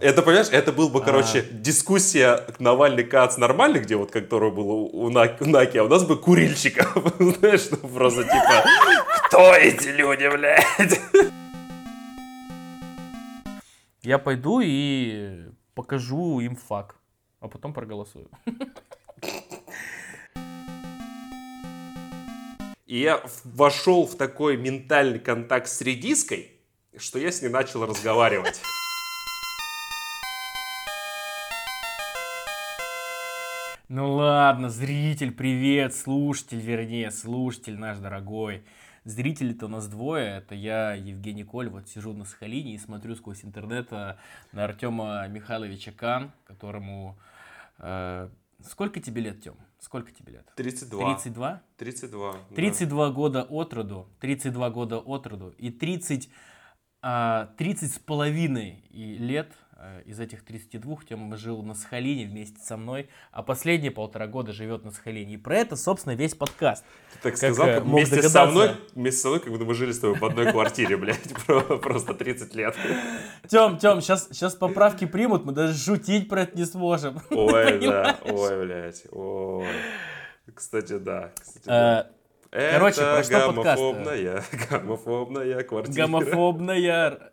Это, понимаешь, это был бы, короче, а... дискуссия Навальный Кац нормальный, где вот, которая была у Наки, а у нас бы курильщиков. Знаешь, ну просто типа, кто эти люди, блядь? Я пойду и покажу им факт, а потом проголосую. И я вошел в такой ментальный контакт с редиской, что я с ней начал разговаривать. Ну ладно, зритель, привет, слушатель, вернее, слушатель наш дорогой. Зрителей-то у нас двое, это я, Евгений Коль, вот сижу на Сахалине и смотрю сквозь интернет на Артема Михайловича Кан, которому... Э, сколько тебе лет, Тем? Сколько тебе лет? 32. 32? 32. 32 да. года от роду, 32 года от роду и 30, а, 30 с половиной лет Э, из этих 32 Тёма жил на Сахалине вместе со мной, а последние полтора года живет на Сахалине. И про это, собственно, весь подкаст. Ты так как сказал, э, вместе догадаться. со мной, вместе со мной, как будто мы жили с тобой в одной квартире, блядь, просто 30 лет. Тём, Тём, сейчас, сейчас поправки примут, мы даже шутить про это не сможем. Ой, да, ой, блядь, ой. Кстати, да. Кстати, да. Э, это Короче, про что гомофобная, гомофобная квартира. Гомофобная.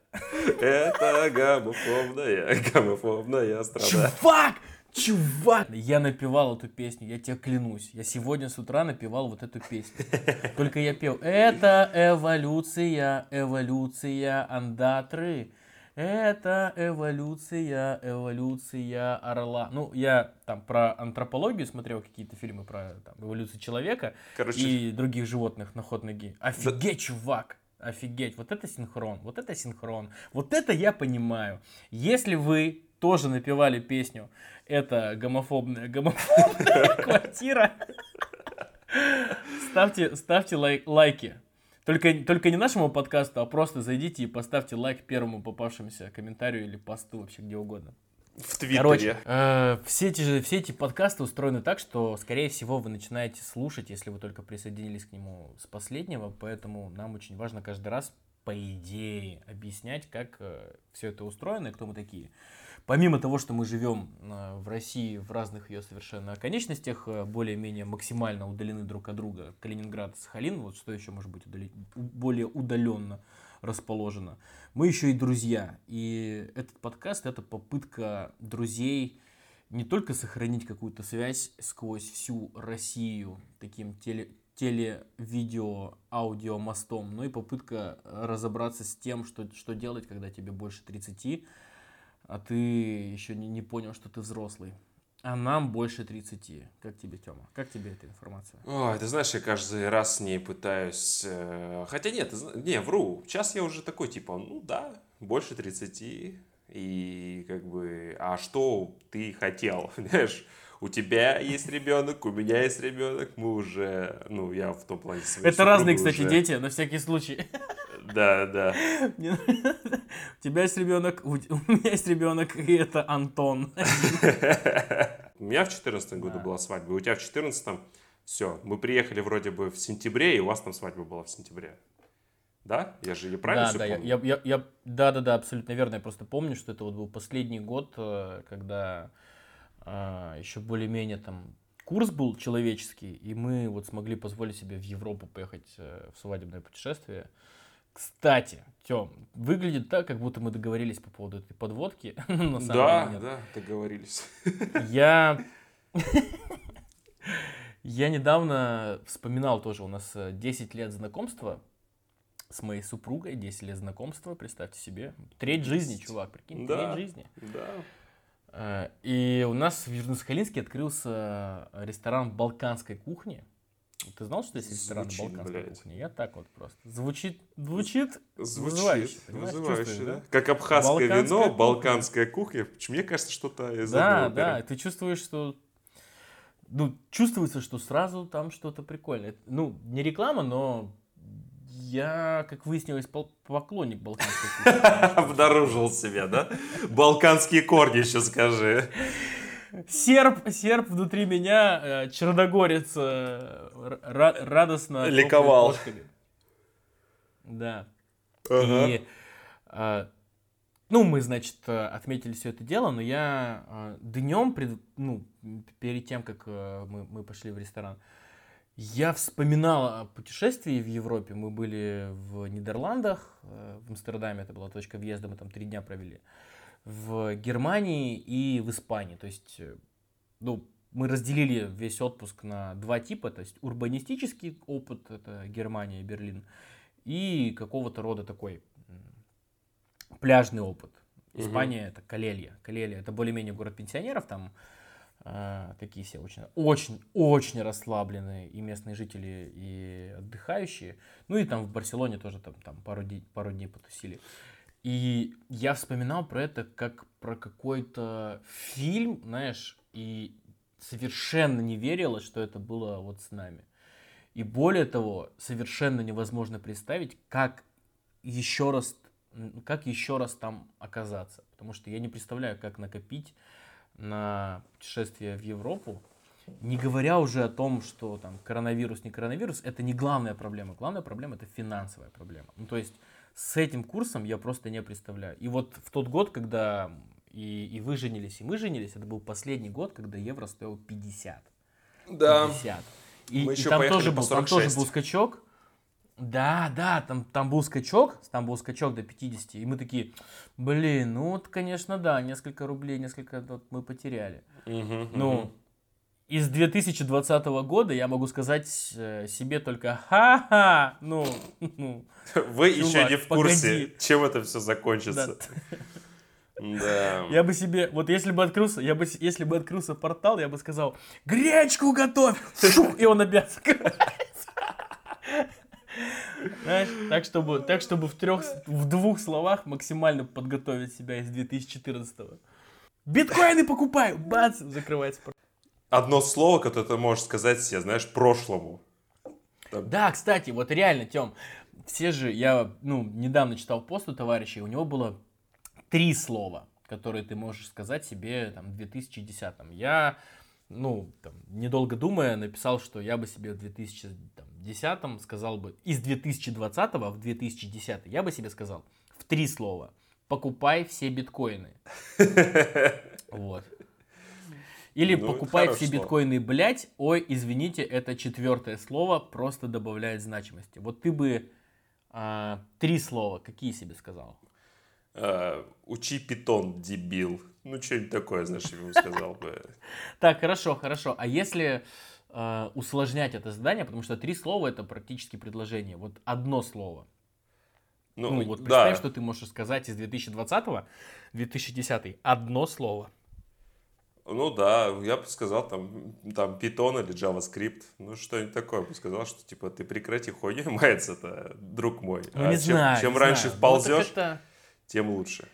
Это гомофобная, гомофобная страна. Чувак! Чувак! Я напевал эту песню, я тебе клянусь. Я сегодня с утра напевал вот эту песню. Только я пел. Это эволюция, эволюция андатры. Это эволюция, эволюция орла. Ну, я там про антропологию смотрел какие-то фильмы про там, эволюцию человека Короче... и других животных на ход ноги. Офигеть, да... чувак! Офигеть, вот это синхрон, вот это синхрон, вот это я понимаю. Если вы тоже напевали песню «Это гомофобная, гомофобная квартира», ставьте, ставьте лайк, лайки. Только, только не нашему подкасту, а просто зайдите и поставьте лайк первому попавшемуся комментарию или посту вообще где угодно. В Твиттере. Короче, э, все, эти, все эти подкасты устроены так, что, скорее всего, вы начинаете слушать, если вы только присоединились к нему с последнего, поэтому нам очень важно каждый раз, по идее, объяснять, как э, все это устроено и кто мы такие помимо того, что мы живем э, в России в разных ее совершенно конечностях, э, более-менее максимально удалены друг от друга, Калининград, Сахалин, вот что еще может быть удали... более удаленно расположено, мы еще и друзья. И этот подкаст — это попытка друзей не только сохранить какую-то связь сквозь всю Россию таким теле, теле-видео, аудио мостом, но и попытка разобраться с тем, что, что делать, когда тебе больше 30, а ты еще не, не понял, что ты взрослый. А нам больше 30. Как тебе, Тёма? Как тебе эта информация? Ой, ты знаешь, я каждый раз с ней пытаюсь... Э... Хотя нет, не, вру. Сейчас я уже такой, типа, ну да, больше 30. И как бы, а что ты хотел, знаешь? У тебя есть ребенок, у меня есть ребенок, мы уже, ну, я в том плане... Это разные, кстати, уже... дети, на всякий случай. Да, да. У тебя есть ребенок, у меня есть ребенок, и это Антон. У меня в 2014 году была свадьба, у тебя в 2014 все, мы приехали вроде бы в сентябре, и у вас там свадьба была в сентябре. Да? Я же неправильно да, все да, помню? Я, я, я, да, да, да, абсолютно верно. Я просто помню, что это вот был последний год, э, когда а, еще более-менее там курс был человеческий, и мы вот смогли позволить себе в Европу поехать э, в свадебное путешествие. Кстати, Тём, выглядит так, как будто мы договорились по поводу этой подводки. На самом да, деле да, договорились. Я... Я недавно вспоминал тоже, у нас 10 э, лет знакомства с моей супругой, 10 лет знакомства, представьте себе. Треть жизни, чувак, прикинь, да, треть жизни. Да. Э, и у нас в Южно-Сахалинске открылся ресторан балканской кухни. Ты знал, что есть ресторан звучит, балканской блядь. кухни? Я так вот просто. Звучит, звучит, звучит вызывающе. Вызывающе, да? Как абхазское балканская вино, кухня. балканская кухня. Мне кажется, что-то из Да, да, ты чувствуешь, что ну, чувствуется, что сразу там что-то прикольное. Ну, не реклама, но я, как выяснилось, поклонник балканской кухни. Обнаружил себя, да? Балканские корни еще скажи серп, серп внутри меня, э, черногорец э, радостно ликовал. Да. Ага. И, а, ну, мы, значит, э, отметили все это дело, но я э, днем, пред, ну, перед тем, как э, мы, мы пошли в ресторан, я вспоминал о путешествии в Европе. Мы были в Нидерландах, э, в Амстердаме, это была точка въезда, мы там три дня провели. В Германии и в Испании. То есть, э, ну, мы разделили весь отпуск на два типа. То есть, урбанистический опыт, это Германия и Берлин, и какого-то рода такой пляжный опыт. Испания угу. это Калелья. Калелья это более-менее город пенсионеров, там такие все очень, очень, очень расслабленные и местные жители, и отдыхающие. Ну и там в Барселоне тоже там, там пару, дней, пару дней потусили. И я вспоминал про это как про какой-то фильм, знаешь, и совершенно не верила, что это было вот с нами. И более того, совершенно невозможно представить, как еще раз как еще раз там оказаться. Потому что я не представляю, как накопить на путешествие в Европу, не говоря уже о том, что там коронавирус, не коронавирус, это не главная проблема. Главная проблема это финансовая проблема. Ну, то есть с этим курсом я просто не представляю. И вот в тот год, когда и, и вы женились, и мы женились, это был последний год, когда евро стоил 50. Да. 50. И, мы и еще там, тоже был, там тоже был скачок. Да, да, там, там был скачок, там был скачок до 50, и мы такие, блин, ну вот, конечно, да, несколько рублей, несколько вот, мы потеряли. Угу, ну, угу. из 2020 года я могу сказать э, себе только ха-ха, ну, ну Вы чувак, еще не в курсе, погоди. чем это все закончится. Да. Я бы себе, вот если бы открылся, я бы, если бы открылся портал, я бы сказал, гречку готовь, и он опять знаешь, так чтобы, так чтобы в трех, в двух словах максимально подготовить себя из 2014-го. Биткоины покупаю! Бац! Закрывается. Одно слово, которое ты можешь сказать себе, знаешь, прошлому. Там... Да, кстати, вот реально, Тем, все же, я, ну, недавно читал пост у товарища, и у него было три слова, которые ты можешь сказать себе, там, в 2010-м. Я, ну, там, недолго думая, написал, что я бы себе в 2000, там, 2010 сказал бы, из 2020 в 2010 я бы себе сказал в три слова. Покупай все биткоины. Вот. Или ну, покупай все биткоины, блять. Ой, извините, это четвертое слово, просто добавляет значимости. Вот ты бы а, три слова, какие себе сказал? А, учи питон, дебил. Ну, что-нибудь такое, знаешь, ему сказал бы. Так, хорошо, хорошо. А если э, усложнять это задание, потому что три слова это практически предложение. Вот одно слово. Ну, ну вот представь, да. что ты можешь сказать из 2020 2010 одно слово. Ну да, я бы сказал там, там Python или JavaScript, ну что-нибудь такое бы сказал, что типа ты прекрати хуйню мается-то, друг мой. Ну, а не чем, знаю, чем не раньше знаю. Ну, вползешь, ну, это... тем лучше.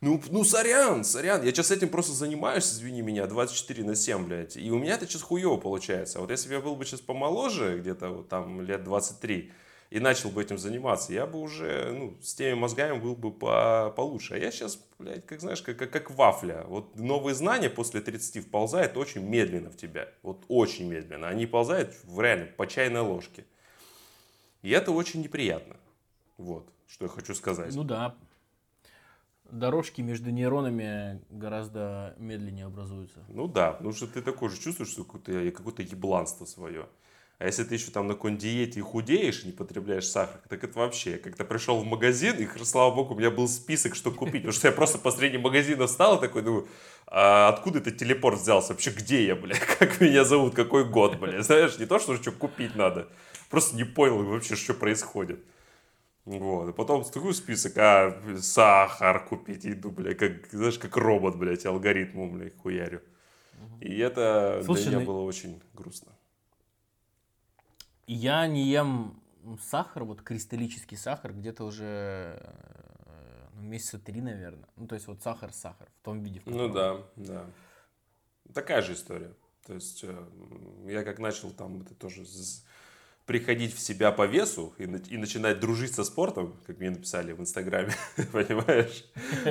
Ну, ну, сорян, сорян. Я сейчас этим просто занимаюсь, извини меня, 24 на 7, блядь. И у меня это сейчас хуево получается. Вот если бы я был бы сейчас помоложе, где-то вот там лет 23, и начал бы этим заниматься, я бы уже, ну, с теми мозгами был бы по, получше. А я сейчас, блядь, как знаешь, как, как, как вафля. Вот новые знания после 30 вползают очень медленно в тебя. Вот очень медленно. Они ползают в реально по чайной ложке. И это очень неприятно. Вот, что я хочу сказать. Ну да, дорожки между нейронами гораздо медленнее образуются. Ну да, потому что ты такой же чувствуешь, что какое-то, какое-то ебланство свое. А если ты еще там на какой диете и худеешь, не потребляешь сахар, так это вообще, как-то пришел в магазин, и, слава богу, у меня был список, что купить. Потому что я просто посреди магазина встал и такой, думаю, а откуда этот телепорт взялся? Вообще, где я, бля? Как меня зовут? Какой год, бля? Знаешь, не то, что что купить надо. Просто не понял вообще, что происходит. Вот. И потом такой список, а, сахар купить, иду, бля, как, знаешь, как робот, блядь, алгоритму, блядь, хуярю. И это Слушай, для меня ну... было очень грустно. Я не ем сахар, вот кристаллический сахар, где-то уже ну, месяца три, наверное. Ну, то есть вот сахар-сахар в том виде, в Ну да, да. Такая же история. То есть э, я как начал там это тоже приходить в себя по весу и, и начинать дружить со спортом, как мне написали в Инстаграме, понимаешь?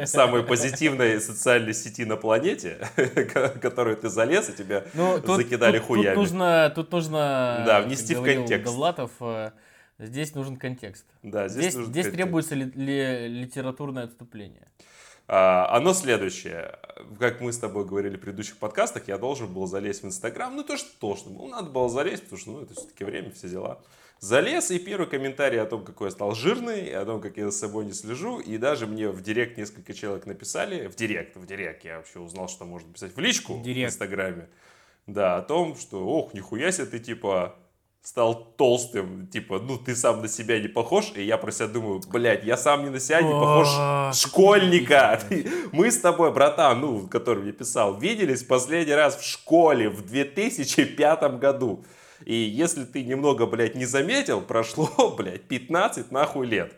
Самой позитивной социальной сети на планете, которую ты залез, и тебя ну, тут, закидали тут, хуями. Тут нужно, тут нужно да, внести в контекст. Довлатов, э, здесь нужен контекст. Да, здесь, здесь, нужен здесь требуется ли, ли, литературное отступление. А, оно следующее. Как мы с тобой говорили в предыдущих подкастах, я должен был залезть в Инстаграм. Ну, то, что должен был. Надо было залезть, потому что, ну, это все-таки время, все дела. Залез, и первый комментарий о том, какой я стал жирный, о том, как я за собой не слежу. И даже мне в директ несколько человек написали. В директ, в директ. Я вообще узнал, что можно писать в личку Директ. в Инстаграме. Да, о том, что, ох, нихуя себе ты, типа, стал толстым, типа, ну, ты сам на себя не похож, и я про себя думаю, блядь, я сам не на себя не похож школьника. Мы с тобой, братан, ну, который мне писал, виделись последний раз в школе в 2005 году. И если ты немного, блядь, не заметил, прошло, блядь, 15 нахуй лет.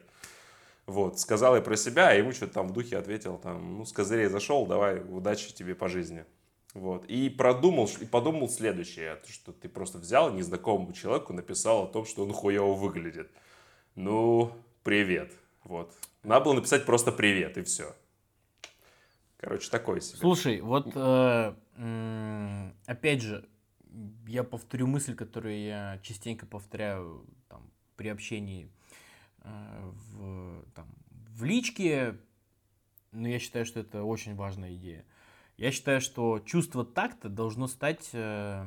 Вот, сказал я про себя, а ему что-то там в духе ответил, там, ну, с козырей зашел, давай, удачи тебе по жизни. Вот, и продумал, и подумал следующее, то, что ты просто взял незнакомому человеку, написал о том, что он хуево выглядит. Ну, привет. Вот. Надо было написать просто привет, и все. Короче, такой себе. Слушай, вот э, опять же, я повторю мысль, которую я частенько повторяю там, при общении э, в, там, в личке, но я считаю, что это очень важная идея. Я считаю, что чувство такта должно стать э,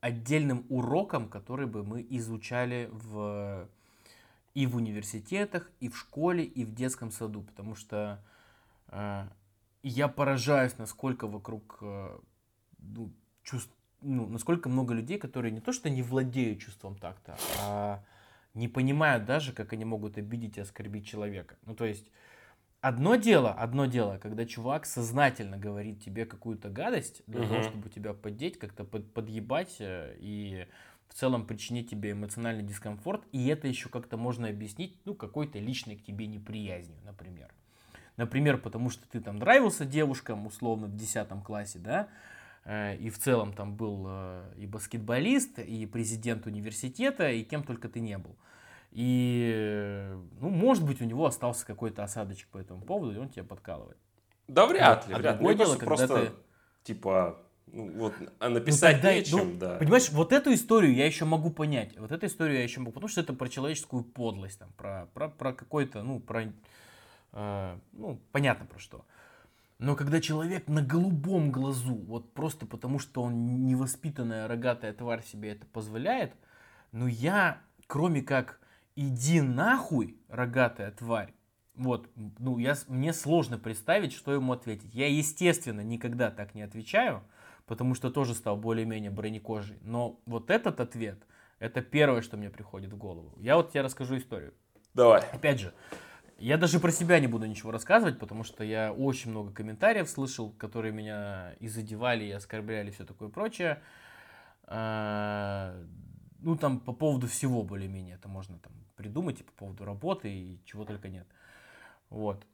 отдельным уроком, который бы мы изучали в, и в университетах, и в школе, и в детском саду, потому что э, я поражаюсь, насколько вокруг э, ну, чувств, ну, насколько много людей, которые не то что не владеют чувством такта, а не понимают даже, как они могут обидеть и оскорбить человека. Ну, то есть, одно дело, одно дело, когда чувак сознательно говорит тебе какую-то гадость для того, Мгм. чтобы тебя поддеть, как-то под- подъебать э, и в целом причинить тебе эмоциональный дискомфорт, и это еще как-то можно объяснить, ну, какой-то личной к тебе неприязнью, например. Например, потому что ты там нравился девушкам, условно, в 10 классе, да, э, и в целом там был э, и баскетболист, и президент университета, и кем только ты не был. И, ну, может быть, у него остался какой-то осадочек по этому поводу, и он тебя подкалывает. Да вряд ли, А вряд ли. дело, когда просто, типа, ну, вот, а написать тогда- нечем, ну, да. Понимаешь, вот эту историю я еще могу понять. Вот эту историю я еще могу, потому что это про человеческую подлость, там, про, про, про какой-то, ну, про, э, ну, понятно про что. Но когда человек на голубом глазу, вот просто потому что он невоспитанная рогатая тварь себе это позволяет, ну я, кроме как иди нахуй, рогатая тварь, вот, ну я, мне сложно представить, что ему ответить. Я, естественно, никогда так не отвечаю, потому что тоже стал более-менее бронекожий. Но вот этот ответ, это первое, что мне приходит в голову. Я вот тебе расскажу историю. Давай. Опять же, я даже про себя не буду ничего рассказывать, потому что я очень много комментариев слышал, которые меня и задевали, и оскорбляли, и все такое прочее. Ну, там по поводу всего более-менее это можно там придумать, и по поводу работы, и чего только нет. Вот.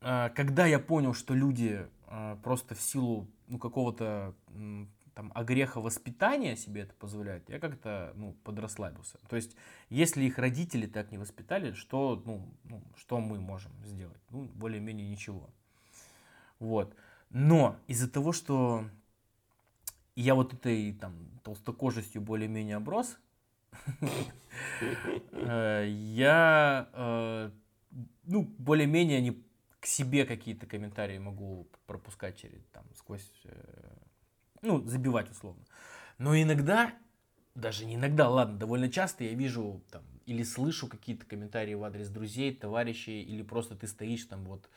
А, Когда я понял, что люди а, просто в силу ну, какого-то там огреха воспитания себе это позволяют, я как-то ну, подрасслабился. То есть, если их родители так не воспитали, что, ну, ну, что мы можем сделать? Ну, более-менее ничего. Вот. Но из-за того, что я вот этой там толстокожестью более-менее оброс, я э, ну, более-менее не к себе какие-то комментарии могу пропускать через там сквозь, э, ну, забивать условно. Но иногда, даже не иногда, ладно, довольно часто я вижу там или слышу какие-то комментарии в адрес друзей, товарищей, или просто ты стоишь там вот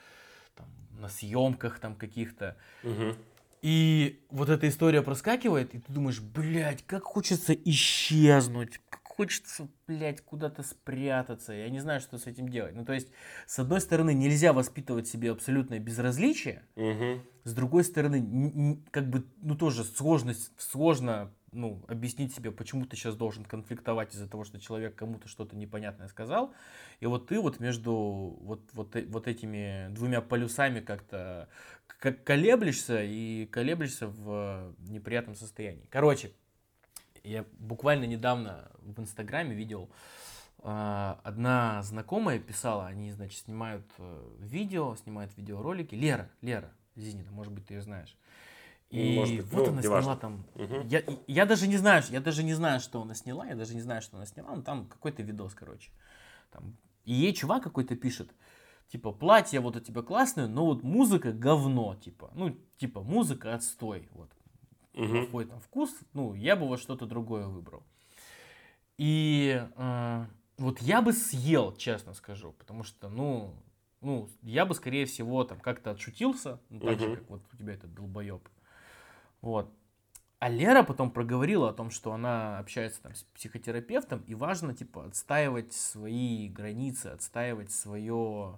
там, на съемках там каких-то, Мгм. И вот эта история проскакивает, и ты думаешь, блядь, как хочется исчезнуть, как хочется, блядь, куда-то спрятаться. Я не знаю, что с этим делать. Ну, то есть, с одной стороны, нельзя воспитывать себе абсолютное безразличие, Мгм. с другой стороны, как бы, ну, тоже сложность, сложно, ну, объяснить себе, почему ты сейчас должен конфликтовать из-за того, что человек кому-то что-то непонятное сказал, и вот ты вот между вот, вот, э- вот этими двумя полюсами как-то колеблешься и колеблешься в неприятном состоянии. Короче, я буквально недавно в Инстаграме видел, а, одна знакомая писала, они, значит, снимают э, видео, снимают видеоролики. Лера, Лера Зинина, может быть, ты ее знаешь. И Может быть, вот ну, она сняла там. Мгм. Я, я даже не знаю, я даже не знаю, что она сняла, я даже не знаю, что она сняла, но там какой-то видос, короче. Там. И ей чувак какой-то пишет, типа, платье вот у тебя классное, но вот музыка говно, типа, ну, типа, музыка отстой, вот, Мгм. плохой там вкус, ну, я бы вот что-то другое выбрал. И э, вот я бы съел, честно скажу, потому что, ну, ну, я бы, скорее всего, там как-то отшутился, ну, так же, Мгм. как вот у тебя этот долбоеб. Вот. А Лера потом проговорила о том, что она общается там с психотерапевтом, и важно, типа, отстаивать свои границы, отстаивать свое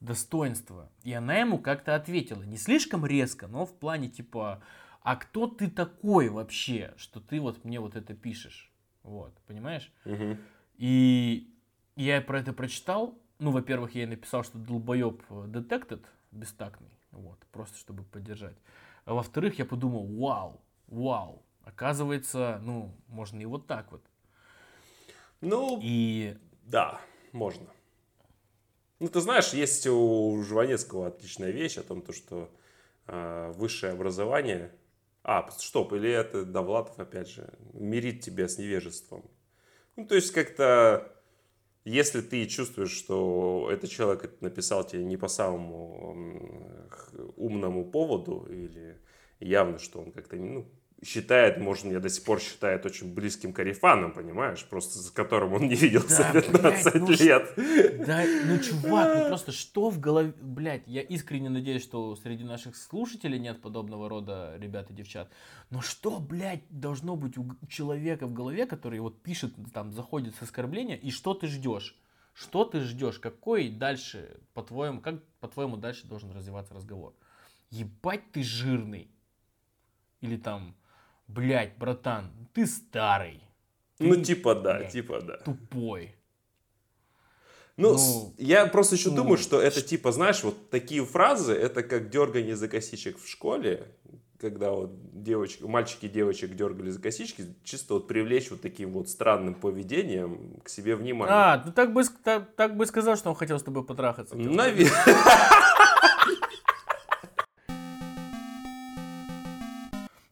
достоинство. И она ему как-то ответила, не слишком резко, но в плане, типа, а кто ты такой вообще, что ты вот мне вот это пишешь? Вот, понимаешь? Мгм. И я про это прочитал. Ну, во-первых, я ей написал, что долбоеб детектед, бестактный, вот, просто чтобы поддержать. А во-вторых, я подумал, вау, вау, оказывается, ну, можно и вот так вот. Ну, И да, можно. Ну, ты знаешь, есть у Жванецкого отличная вещь о том, то, что э, высшее образование... А, стоп, или это Довлатов, опять же, мирит тебя с невежеством. Ну, то есть, как-то, если ты чувствуешь, что этот человек написал тебе не по самому умному поводу, или явно, что он как-то, ну, считает, может, меня до сих пор считает очень близким карифаном, понимаешь, просто с которым он не виделся Да, 15 блядь, ну лет. Да, ну, чувак, ну просто что в голове... Блядь, я искренне надеюсь, что среди наших слушателей нет подобного рода ребят и девчат. Но что, блядь, должно быть у человека в голове, который вот пишет, там, заходит с оскорбления, и что ты ждешь? Что ты ждешь? Какой дальше, по-твоему, как, по-твоему, дальше должен развиваться разговор? Ебать ты жирный. Или там, блядь, братан, ты старый, Ну, Ты, типа да, блядь. типа да. тупой. Ну, Ну, я просто еще ну, думаю, что это типа, знаешь, вот такие фразы, это как дергание за косичек в школе, когда вот девочки, мальчики и девочек дергали за косички, чисто вот привлечь вот таким вот странным поведением к себе внимание. А, ну так бы, так, так бы сказал, что он хотел с тобой потрахаться. Наверное.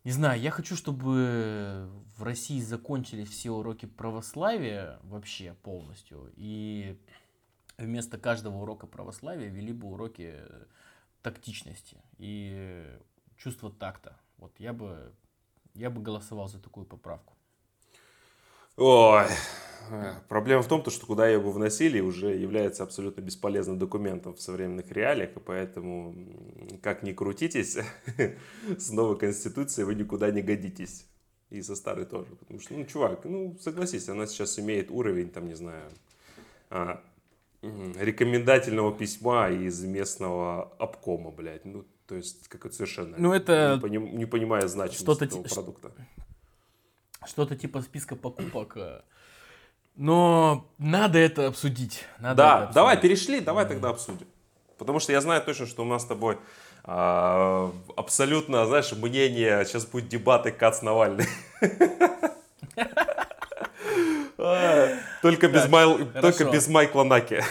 Не знаю, я хочу, чтобы в России закончились все уроки православия вообще полностью. И вместо каждого урока православия вели бы уроки тактичности и чувства такта. Вот я бы, я бы голосовал за такую поправку. Ой, проблема в том, то, что куда ее бы вносили, уже является абсолютно бесполезным документом в современных реалиях, и поэтому, как ни крутитесь, с новой конституцией вы никуда не годитесь. И со старой тоже. Потому что, ну, чувак, ну, согласись, она сейчас имеет уровень, там, не знаю, а, рекомендательного письма из местного обкома, блядь. Ну, то есть, как совершенно Ну, это не, поним- не понимая значимость что-то этого продукта. Что-то типа списка покупок. Но надо это обсудить. Надо Да, это давай, обсудить. перешли, давай тогда обсудим. Потому что я знаю точно, что у нас с тобой а, абсолютно, знаешь, мнение, сейчас будет дебаты Кац Навальный. Только без Майл- только без Майкла Наки.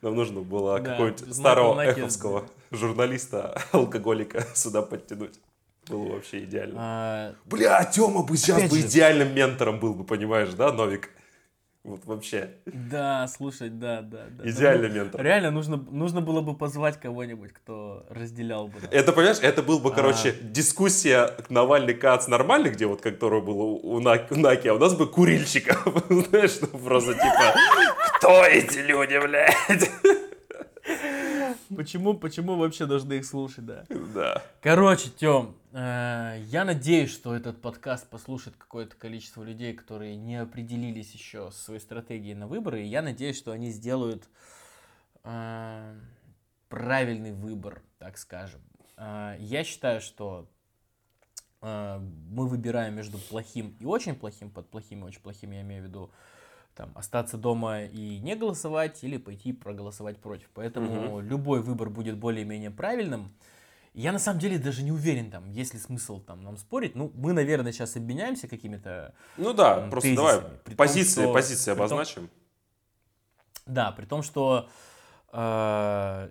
Нам нужно было какого-нибудь старого эховского журналиста, алкоголика сюда подтянуть. Было вообще идеально. А, Бля, Тёма бы сейчас Опять бы же- идеальным ментором был бы, понимаешь, да, Новик? Вот вообще. Да, слушай, да, да, да. Идеальный Ну, ментор. Реально нужно, нужно было бы позвать кого-нибудь, кто разделял бы. нас. Это, понимаешь, это был бы, А. короче, дискуссия Навальный Кац нормальный, где вот, которая была у, у Наки, а у нас бы курильщиков. Знаешь, ну просто типа, кто эти люди, блядь? Почему, почему вообще должны их слушать, да? Да. Короче, Тём, э, я надеюсь, что этот подкаст послушает какое-то количество людей, которые не определились еще со своей стратегией на выборы. И я надеюсь, что они сделают э, правильный выбор, так скажем. Э, я считаю, что э, мы выбираем между плохим и очень плохим. Под плохим и очень плохим я имею в виду там, остаться дома и не голосовать, или пойти проголосовать против. Поэтому любой выбор будет более-менее правильным. Я на самом деле даже не уверен, там, есть ли смысл там, нам спорить. Ну, мы, наверное, сейчас обменяемся какими-то... Ну да, М, просто тезисами. давай При том, позиции, что- позиции при том- обозначим. Да, при том, что, э,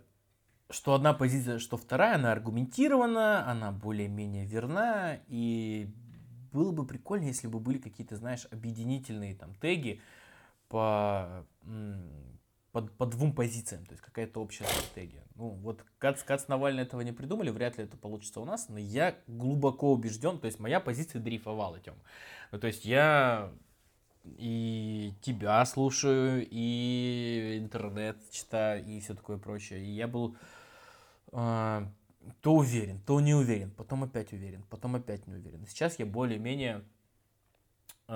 что одна позиция, что вторая, она аргументирована, она более-менее верна, и было бы прикольно, если бы были какие-то, знаешь, объединительные там теги по, по по, двум позициям, то есть какая-то общая стратегия. Ну, вот Кац, Кац Навальный этого не придумали, вряд ли это получится у нас, но я глубоко убежден, то есть моя позиция дрейфовала, Тем. Ну, то есть я и тебя слушаю, и интернет читаю, и все такое прочее. И я был э, то уверен, то не уверен, потом опять уверен, потом опять не уверен. Сейчас я более-менее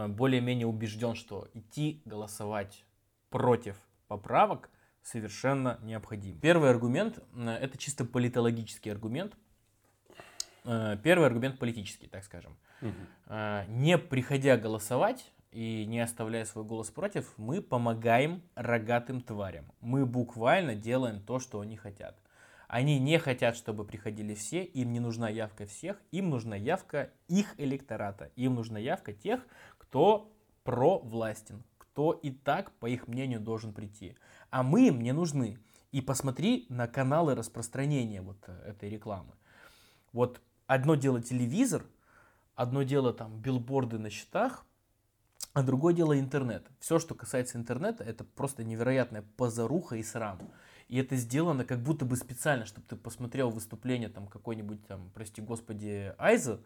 более-менее убежден, что идти голосовать против поправок совершенно необходим. Первый аргумент э, – это чисто политологический аргумент. Э, первый аргумент политический, так скажем. Угу. Не приходя голосовать, и не оставляя свой голос против, мы помогаем рогатым тварям. Мы буквально делаем то, что они хотят. Они не хотят, чтобы приходили все, им не нужна явка всех, им нужна явка их электората, им нужна явка тех, кто провластен, кто и так, по их мнению, должен прийти. А мы им не нужны. И посмотри на каналы распространения вот э, этой рекламы. Вот одно дело телевизор, одно дело там билборды на счетах, а другое дело интернет. Все, что касается интернета, это просто невероятная позаруха и срам. И это сделано как будто бы специально, чтобы ты посмотрел выступление там какой-нибудь там, прости господи, Айза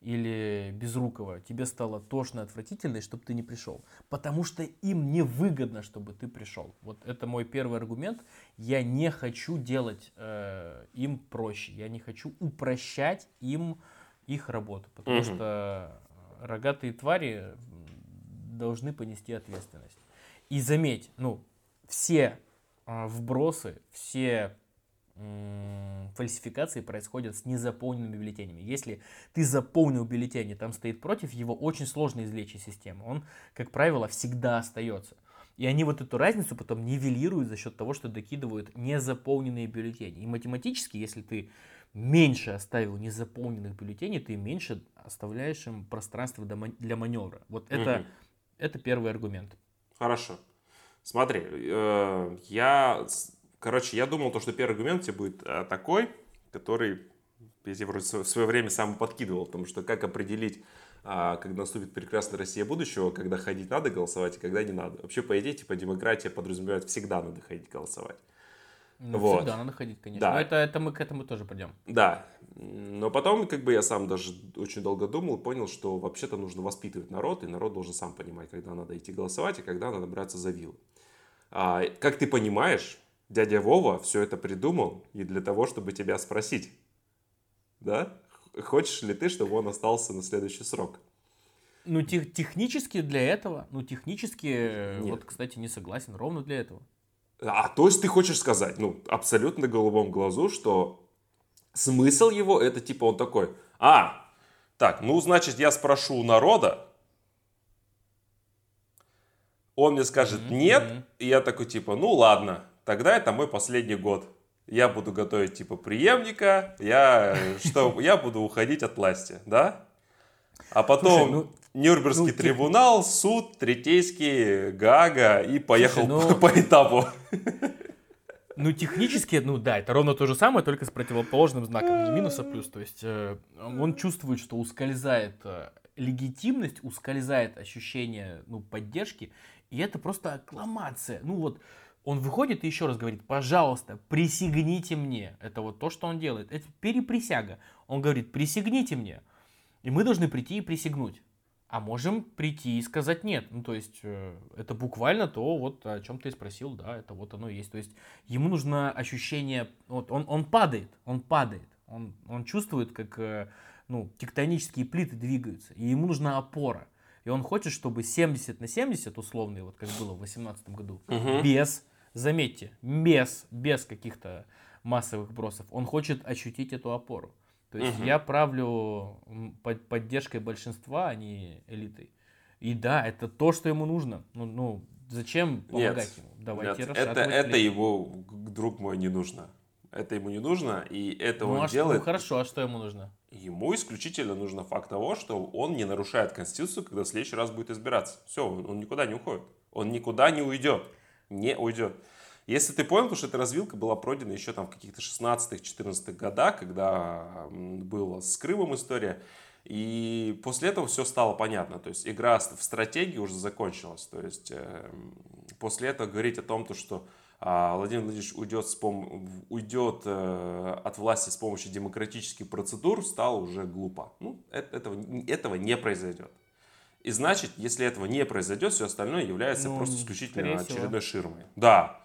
или Безрукова, тебе стало тошно, отвратительно, и чтобы ты не пришел. Потому что им не выгодно, чтобы ты пришел. Вот это мой первый аргумент. Я не хочу делать э, им проще. Я не хочу упрощать им их работу. Потому угу. что рогатые твари должны понести ответственность. И заметь, ну, все вбросы, все фальсификации происходят с незаполненными бюллетенями. Если ты заполнил бюллетень, и там стоит против, его очень сложно извлечь из системы. Он, как правило, всегда остается. И они вот эту разницу потом нивелируют за счет того, что докидывают незаполненные бюллетени. И математически, если ты меньше оставил незаполненных бюллетеней, ты меньше оставляешь им пространство для маневра. Вот это угу. Это первый аргумент. Хорошо. Смотри, э, я, короче, я думал, то, что первый аргумент тебе будет э, такой, который я тебе вроде в свое время сам подкидывал, потому что как определить, а, когда наступит прекрасная Россия будущего, когда ходить надо голосовать, и когда не надо. Вообще, по идее, типа, демократия подразумевает, всегда надо ходить голосовать. Ну, вот. всегда надо ходить, конечно. Да. Но это, это мы к этому тоже придем. Да. Но потом, как бы я сам даже очень долго думал и понял, что вообще-то нужно воспитывать народ, и народ должен сам понимать, когда надо идти голосовать, и когда надо браться за вилы. А, как ты понимаешь, дядя Вова все это придумал и для того, чтобы тебя спросить, да? Хочешь ли ты, чтобы он остался на следующий срок? Ну, тех, технически для этого, ну, технически, Нет. вот, кстати, не согласен, ровно для этого. А то есть ты хочешь сказать, ну, абсолютно голубом глазу, что смысл его это типа он такой, а, так, ну, значит, я спрошу у народа, он мне скажет mm-hmm. нет, и я такой типа, ну ладно, тогда это мой последний год. Я буду готовить типа преемника, я, что, я буду уходить от власти, да? А потом Слушай, ну, Нюрнбергский ну, трибунал, суд, Третейский, Гага и поехал Слушай, ну... по этапу. Ну, технически, ну да, это ровно то же самое, только с противоположным знаком, не минус, а плюс. То есть э, он чувствует, что ускользает э, легитимность, ускользает ощущение ну, поддержки, и это просто аккламация. Ну вот, он выходит и еще раз говорит, пожалуйста, присягните мне. Это вот то, что он делает. Это переприсяга. Он говорит, присягните мне. И мы должны прийти и присягнуть. А можем прийти и сказать нет. Ну, то есть, э, это буквально то, вот о чем ты спросил, да, это вот оно есть. То есть, ему нужно ощущение, вот он, он падает, он падает, он, он чувствует, как, э, ну, тектонические плиты двигаются, и ему нужна опора. И он хочет, чтобы 70 на 70, условно, вот как было в 2018 году, угу. без, заметьте, без, без каких-то массовых бросов, он хочет ощутить эту опору. То есть угу. я правлю под поддержкой большинства, а не элитой. И да, это то, что ему нужно. Ну, ну зачем помогать нет, ему? Давайте нет, это, это ему, друг мой, не нужно. Это ему не нужно, и это ну, он а делает. Ну хорошо, а что ему нужно? Ему исключительно нужно факт того, что он не нарушает Конституцию, когда в следующий раз будет избираться. Все, он никуда не уходит. Он никуда не уйдет. Не уйдет. Если ты понял, что эта развилка была пройдена еще там в каких-то 16-14 годах, когда была с Крымом история, и после этого все стало понятно. То есть игра в стратегии уже закончилась. То есть э, после этого говорить о том, то, что Владимир Владимирович уйдет, с пом... уйдет э, от власти с помощью демократических процедур, стало уже глупо. Ну, это, этого, этого не произойдет. И значит, если этого не произойдет, все остальное является Ну, просто исключительно скорее всего. очередной ширмой. Да.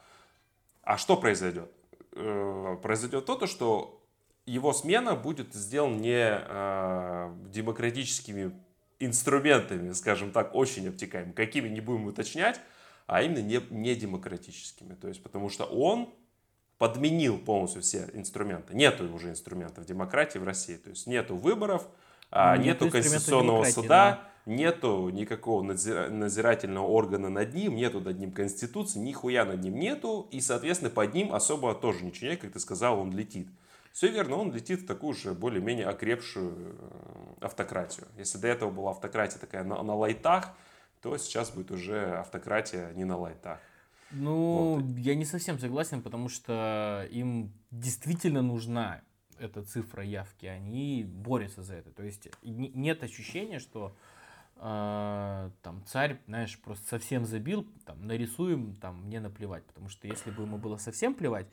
А что произойдет? Э, Произойдет то, то, что его смена будет сделана не э, демократическими инструментами, скажем так, очень обтекаемыми, какими не будем уточнять, а именно не, не демократическими. То есть, потому что он подменил полностью все инструменты. Нету уже инструментов демократии в России. То есть нету выборов, Ну, нету конституционного суда, нету никакого надзирательного органа над ним, нету над ним конституции, нихуя над ним нету, и, соответственно, под ним особо тоже ничего нет, как ты сказал, он летит. Все верно, он летит в такую же более-менее окрепшую э, автократию. Если до этого была автократия такая на, на лайтах, то сейчас будет уже автократия не на лайтах. Ну, я не совсем согласен, потому что им действительно нужна эта цифра явки, они борются за это. То есть не- нет ощущения, что э, там царь, знаешь, просто совсем забил, там нарисуем, там мне наплевать, потому что если бы ему было совсем плевать,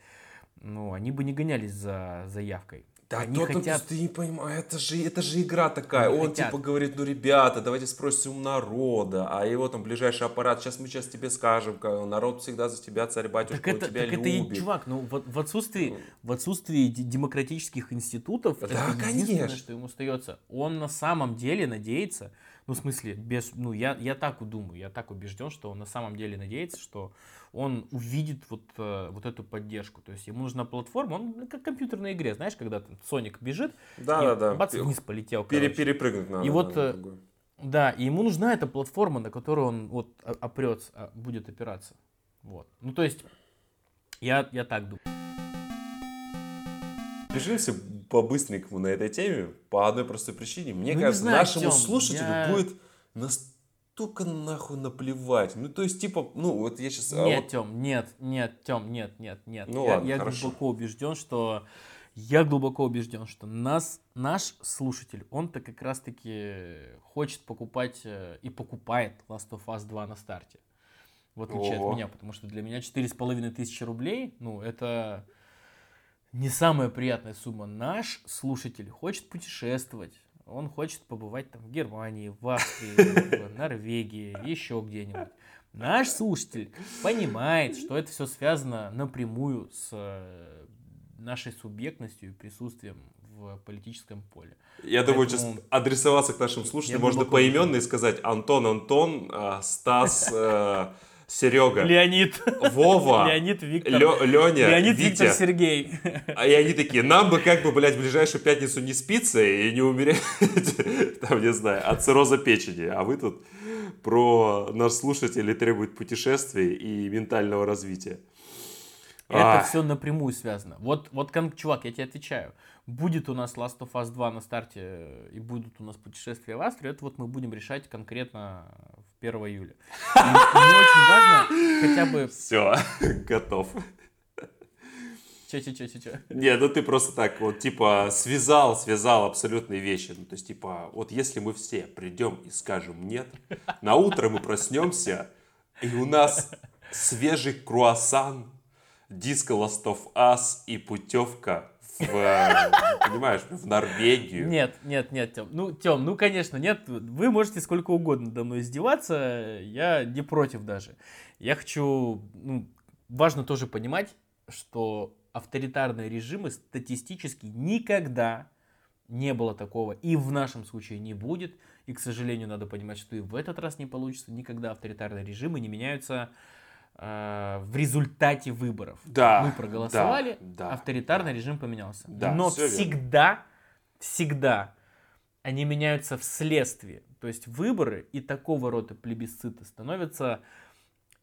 ну, они бы не гонялись за заявкой. Они то- хотят- ты не понимаешь, это же, это же игра такая. Они Он хотят. типа говорит, ну ребята, давайте спросим у народа, а его там ближайший аппарат, сейчас мы сейчас тебе скажем, народ всегда за тебя, царь батюшка, Так это, тебя так это и, любит. чувак, ну в, в отсутствии, в отсутствии де- демократических институтов, Да, это конечно. что ему остается. Он на самом деле надеется, ну в смысле, без, ну я, я так думаю, я так убежден, что он на самом деле надеется, что он увидит вот, э, вот эту поддержку. То есть ему нужна платформа, он ну, как в компьютерной игре, знаешь, когда там Соник бежит, Да, и да, да. бац, вниз полетел. Пере- короче. перепрыгнуть надо. И вот, на э. Да, и ему нужна эта платформа, на которую он вот о- опрется, а, будет опираться. Вот. Ну, то есть, я, я так думаю. Бежимся по-быстренькому на этой теме по одной простой причине. Мне Ну, кажется, знаю, нашему Тём, слушателю я- будет настолько нахуй наплевать. Ну, то есть, типа, ну, вот я сейчас... Нет, Тем, нет, нет, Тем, нет, нет, нет. Ну я ладно, я хорошо. глубоко убежден, что я глубоко убежден, что нас, наш слушатель, он-то как раз-таки хочет покупать э, и покупает Last of Us 2 на старте. В отличие Ого. от меня, потому что для меня четыре с половиной тысячи рублей, ну, это не самая приятная сумма. Наш слушатель хочет путешествовать. Он хочет побывать там в Германии, в Австрии, в Норвегии, еще где-нибудь. Наш слушатель понимает, что это все связано напрямую с э, нашей субъектностью и присутствием в политическом поле. Я думаю, Поэтому- сейчас адресоваться к нашим слушателям Я можно поименно и сказать Антон, Антон, а, Стас, э, Серега, Леонид, Вова, Леонид Виктор, Лё- Леня, Леонид Витя. Виктор Сергей. А и они такие, нам бы как бы, блядь, в ближайшую пятницу не спиться и не умереть, там, не знаю, от цирроза печени. А вы тут про наш слушатель требует путешествий и ментального развития. Это А, все напрямую связано. Вот, вот, чувак, я тебе отвечаю. Будет у нас Last of Us 2 на старте э, и будут у нас путешествия в Австрию, это вот мы будем решать конкретно 1 июля. Мне очень важно хотя бы... Все, готов. Че-че-че-че-че. Не, ну ты просто так вот, типа, связал, связал абсолютные вещи. Ну, то есть, типа, вот если мы все придем и скажем нет, на утро мы проснемся, и у нас свежий круассан, диско Last of Us и путевка в, понимаешь, в Норвегию. Нет, нет, нет, Тем. Ну, Тем, ну, конечно, нет. Вы можете сколько угодно надо мной издеваться. Я не против даже. Я хочу... Ну, важно тоже понимать, что авторитарные режимы статистически никогда не было такого. И в нашем случае не будет. И, к сожалению, надо понимать, что и в этот раз не получится. Никогда авторитарные режимы не меняются в результате выборов. Да, Мы проголосовали, да, да, авторитарный режим поменялся. Да, Но всё верно. всегда, всегда они меняются вследствие. То есть выборы и такого рода плебисциты становятся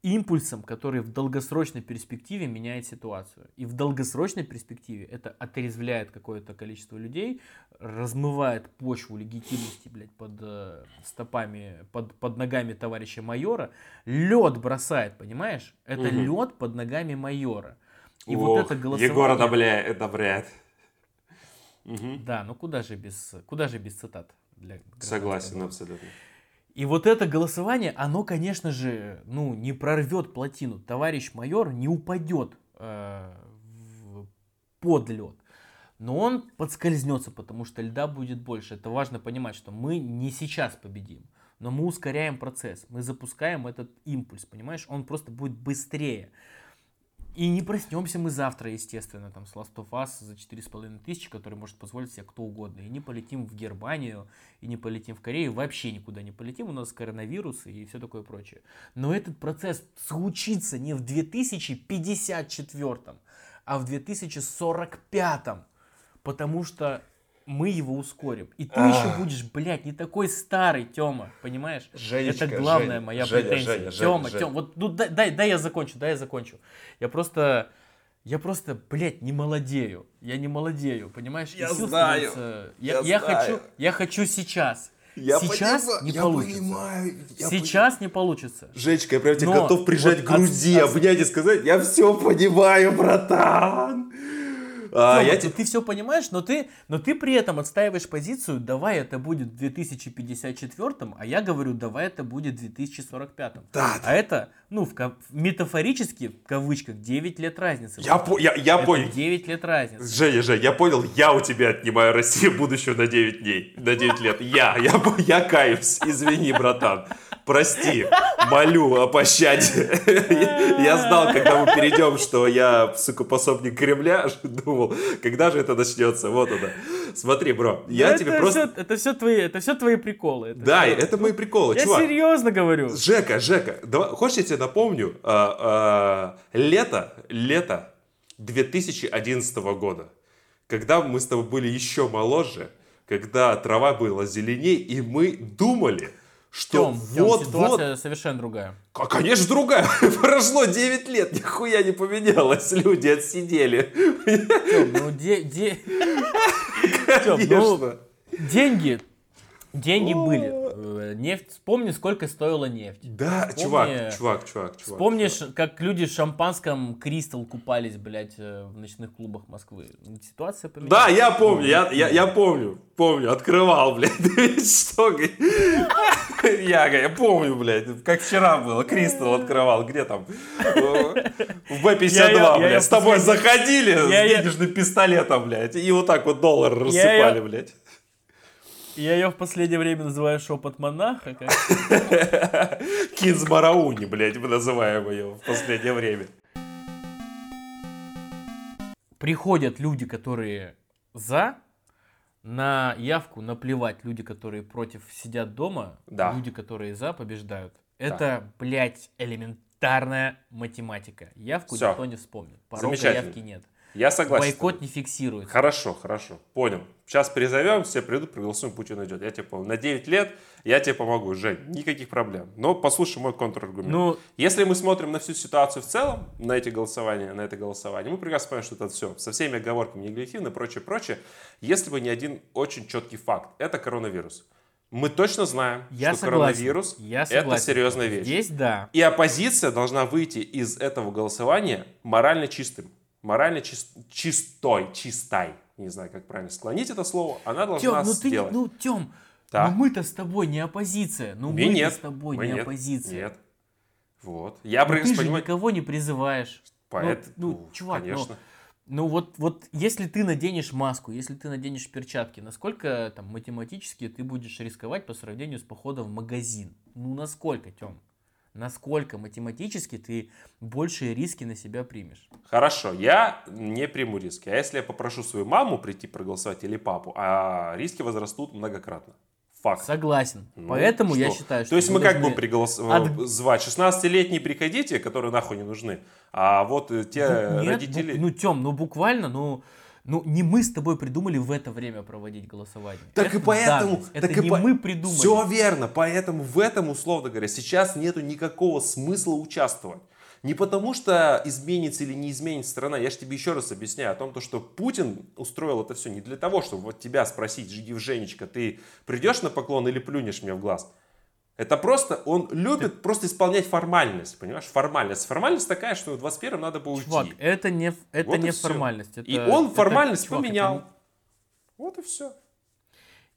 импульсом, который в долгосрочной перспективе меняет ситуацию. И в долгосрочной перспективе это отрезвляет какое-то количество людей, размывает почву легитимности, блядь, под э, стопами, под, под ногами товарища майора, лед бросает, понимаешь? Это Мгм. лед под ногами майора. И Ох, вот это голосование... Егор одобряет. одобряет. Мгм. Да, ну куда же без, куда же без цитат? Для Согласен абсолютно. И вот это голосование, оно, конечно же, ну, не прорвет плотину. Товарищ майор не упадет э, под лед. Но он подскользнется, потому что льда будет больше. Это важно понимать, что мы не сейчас победим. Но мы ускоряем процесс. Мы запускаем этот импульс, понимаешь? Он просто будет быстрее. И не проснемся мы завтра, естественно, там, с Last of Us за 4,5 тысячи, который может позволить себе кто угодно. И не полетим в Германию, и не полетим в Корею, вообще никуда не полетим, у нас коронавирус и все такое прочее. Но этот процесс случится не в 2054, а в 2045, потому что мы его ускорим. И ты Ах. еще будешь, блядь, не такой старый, Тёма, понимаешь? Женечка, Это главная Женя, моя Женя, претензия. Женя, Тёма, Женя. Тёма, вот ну, дай, дай, дай я закончу, дай я закончу. Я просто, я просто, блядь, не молодею. Я не молодею, понимаешь? Я знаю, я Я, я знаю. хочу, я хочу сейчас. Я сейчас понимаю, не я получится. понимаю, я сейчас не получится. Женечка, я прям тебя Но готов прижать вот к груди, от- обнять и сказать, я все понимаю, братан. А, я ты, тебе... ты все понимаешь, но ты, но ты при этом отстаиваешь позицию, давай это будет в 2054, а я говорю, давай это будет в 2045. Да, А это, ну, в ка- метафорически, в кавычках, 9 лет разницы. Я, по- я, я понял. 9 лет разницы. Женя, Женя, я понял, я у тебя отнимаю Россию будущего на 9 дней, на 9 лет. Я, я, я каюсь, извини, братан. Прости, молю о пощаде. Я знал, когда мы перейдем, что я, сука, пособник Кремля, думал, когда же это начнется, вот оно. Смотри, бро, я тебе просто... это все твои, это все твои приколы. Да, это мои приколы, Я чувак. серьезно говорю. Жека, Жека, хочешь я тебе напомню, а, а, лето, лето 2011 года, когда мы с тобой были еще моложе, когда трава была зеленей, и мы думали, что Тём, вот, вот, ситуация совершенно другая. а, конечно, другая. Прошло 9 лет, нихуя не поменялось, люди отсидели. Тём, ну, де- де- Тём, ну, Конечно. Деньги, деньги были. Э, Нефть, вспомни, сколько стоила нефть. Да, Вспомни- чувак, чувак, чувак, чувак. Вспомнишь, как люди в шампанском Кристал купались, блядь, э, в ночных клубах Москвы. Ну, Ситуация поменялась. Да, я помню, я, я, я помню, помню, открывал, блядь, что, я, я помню, блядь, как вчера было, Кристалл открывал, где там, в Б-52, Я- я- я блядь, с тобой заходили с денежным пистолетом, блядь, и вот так вот доллар рассыпали, блядь. Я ее в последнее время называю шепот монаха. как- Кинзмарауни, блядь, мы называем ее в последнее время. Приходят люди, которые за, на явку наплевать. Люди, которые против сидят дома, Да. люди, которые за, побеждают. Это, блядь, элементарная математика. Явку Всё. никто не вспомнит. Замечательно. явки нет. Я согласен. Бойкот не фиксируется. Хорошо, хорошо, понял. Сейчас призовем, все придут, проголосуем, Путин идет. Я тебе помогу. На 9 лет я тебе помогу, Жень, никаких проблем. Но послушай мой контраргумент. Ну, Если мы смотрим на всю ситуацию в целом, на эти голосования, на это голосование, мы прекрасно понимаем, что это все со всеми оговорками негативно, прочее, прочее, если бы не один очень четкий факт. Это коронавирус. Мы точно знаем, я что согласен. коронавирус Я это серьезная вещь. Здесь да. И оппозиция должна выйти из этого голосования морально чистым. Морально чис- чистой, чистой. Не знаю, как правильно склонить это слово. Она должна Тём, ну ты, сделать. ну Тём, Да. ну мы-то с тобой не оппозиция. Ну Мы нет. с тобой Мы не нет. оппозиция. Нет. Вот. Я Ну, ты же понимаю. никого не призываешь. Поэт, ну, ну, чувак, ну, конечно. Ну вот, вот если ты наденешь маску, если ты наденешь перчатки, насколько там математически ты будешь рисковать по сравнению с походом в магазин? Ну насколько, Тём? Насколько математически ты большие риски на себя примешь? Хорошо, я не приму риски. А если я попрошу свою маму прийти проголосовать или папу, а риски возрастут многократно. Факт. Согласен. Ну, Поэтому я что? считаю, что То есть мы как будем приголосовать? 16-летние приходите, которые нахуй не нужны, а вот э, те Ну, нет, родители... бу- ну, Тём, ну буквально, ну, ну не мы с тобой придумали в это время проводить голосование. Так Это и поэтому... данность. Это так и не по- мы придумали. Все верно, поэтому в этом, условно говоря, сейчас нету никакого смысла участвовать. Не потому что изменится или не изменится страна, я же тебе еще раз объясняю о том, то, что Путин устроил это все не для того, чтобы вот тебя спросить, Евженечка, ты придешь на поклон или плюнешь мне в глаз? Это просто, он любит просто исполнять формальность, понимаешь, формальность. Формальность такая, что в 21-м надо бы уйти. Чувак, это не, это Вот и не всё. формальность. И это- он это, формальность чувак, это поменял. Вот и все.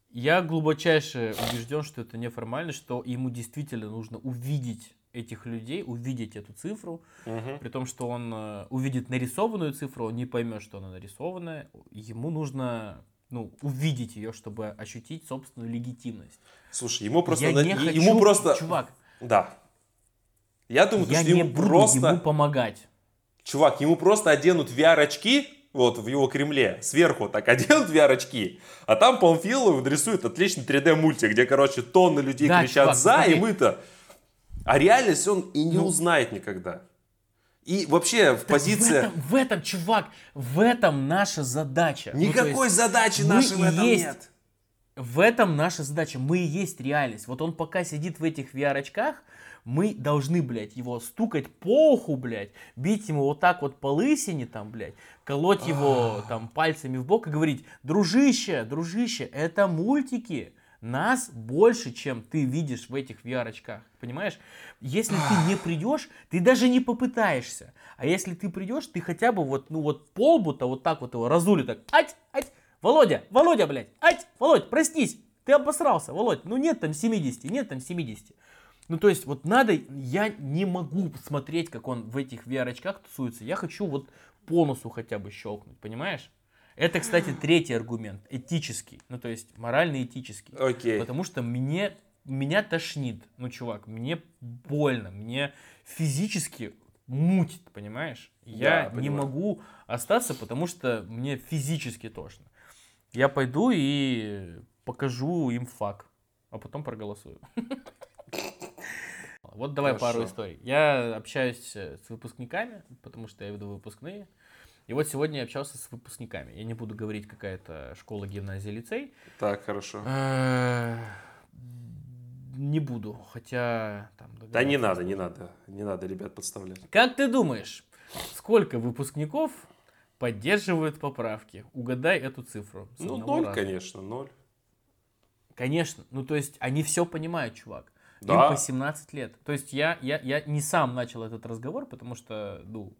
Я глубочайше убежден, что это неформально, что ему действительно нужно увидеть этих людей, увидеть эту цифру, Мгм. при том, что он э, увидит нарисованную цифру, он не поймет, что она нарисованная. Ему нужно ну, увидеть ее, чтобы ощутить собственную легитимность. Слушай, ему просто... я на- не хочу, ему просто... чувак, Да. Я думаю, я что не ему буду просто... ему помогать. Чувак, ему просто оденут VR-очки, вот в его Кремле, сверху так оденут VR-очки, а там Памфилов рисует отличный 3D-мультик, где, короче, тонны людей Да, кричат чувак, «за», смотри. и мы-то... А реальность он и не Ну. узнает никогда. И вообще в Так позиции... В этом, в этом, чувак, в этом наша задача. Ну, Никакой есть задачи нашей в этом есть нет. В этом наша задача. Мы и есть реальность. Вот он пока сидит в этих VR-очках, мы должны, блядь, его стукать по уху, блядь, бить ему вот так вот по лысине там, блядь, колоть его там пальцами в бок и говорить, дружище, дружище, это мультики. Нас больше, чем ты видишь в этих VR-очках. Понимаешь? Если ты не придешь, ты даже не попытаешься. А если ты придешь, ты хотя бы вот, ну вот полбу-то вот так вот его разули, так, ать, ать, Володя, Володя, блядь, ать, Володь, проснись, ты обосрался, Володь, ну нет там 70, нет там 70. Ну то есть вот надо, я не могу смотреть, как он в этих VR-очках тусуется, я хочу вот по носу хотя бы щелкнуть, понимаешь? Это, кстати, третий аргумент, этический, ну то есть морально-этический. Окей. Потому что мне, меня тошнит. Ну, чувак, мне больно, мне физически мутит, понимаешь? Я Да, не понимаю. могу остаться, потому что мне физически тошно. Я пойду и покажу им фак, а потом проголосую. Вот давай пару Хорошо. историй. Я общаюсь с выпускниками, потому что я веду выпускные. И вот сегодня я общался с выпускниками. Я не буду говорить, какая это школа, гимназия, лицей. Так, хорошо. Э, Не буду, хотя там Да не надо, не надо. Не надо ребят подставлять. Как ты думаешь, сколько выпускников поддерживают поправки? Угадай эту цифру. Ну, ноль, раза. конечно, ноль. Конечно. Ну, то есть они все понимают, чувак. Да. Им по 17 лет. То есть я, я, я не сам начал этот разговор, потому что, ну,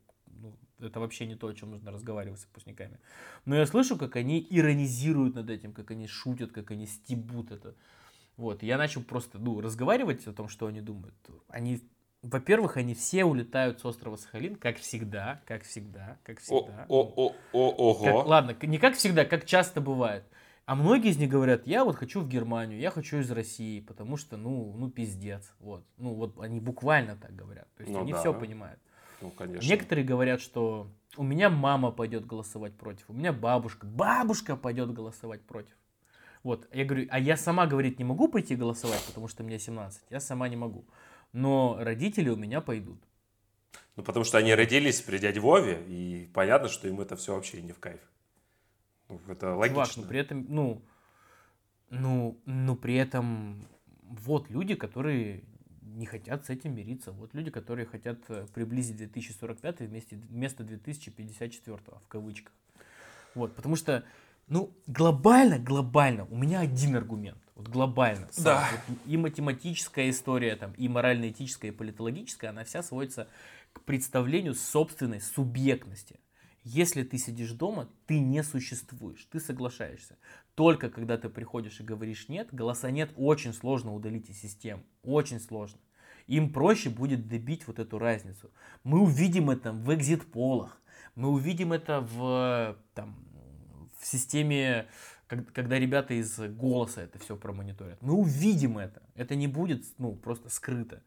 это вообще не то, о чем нужно разговаривать с выпускниками. Но я слышу, как они иронизируют над этим, как они шутят, как они стебут это. Вот, я начал просто, ну, разговаривать о том, что они думают. Они, во-первых, они все улетают с острова Сахалин, как всегда, как всегда, как О, всегда. о, о, о, Как- ого. ладно, к- не как всегда, как часто бывает. А многие из них говорят, я вот хочу в Германию, я хочу из России, потому что, ну, ну, пиздец. Вот. Ну, вот они буквально так говорят. То есть Ну они да. все понимают. Ну, конечно. Некоторые говорят, что у меня мама пойдет голосовать против, у меня бабушка, бабушка пойдет голосовать против. Вот, я говорю, а я сама, говорит, не могу пойти голосовать, потому что мне 17, я сама не могу. Но родители у меня пойдут. Ну, потому что они родились при дяде Вове, и понятно, что им это все вообще не в кайф. Ну, это Чувак, логично. но при этом, ну, ну, ну, при этом, вот люди, которые не хотят с этим мириться. Вот люди, которые хотят э, приблизить 2045 вместе, вместо 2054 в кавычках. Вот, потому что, ну, глобально, глобально, у меня один аргумент. Вот глобально. сам. Да. Вот и математическая история, там, и морально-этическая, и политологическая, она вся сводится к представлению собственной субъектности. Если ты сидишь дома, ты не существуешь, ты соглашаешься. Только когда ты приходишь и говоришь нет, голоса нет очень сложно удалить из систем. Очень сложно. Им проще будет добить вот эту разницу. Мы увидим это в экзит-полах. Мы увидим это в, там, в системе, когда ребята из голоса это все промониторят. Мы увидим это. Это не будет ну, просто скрыто.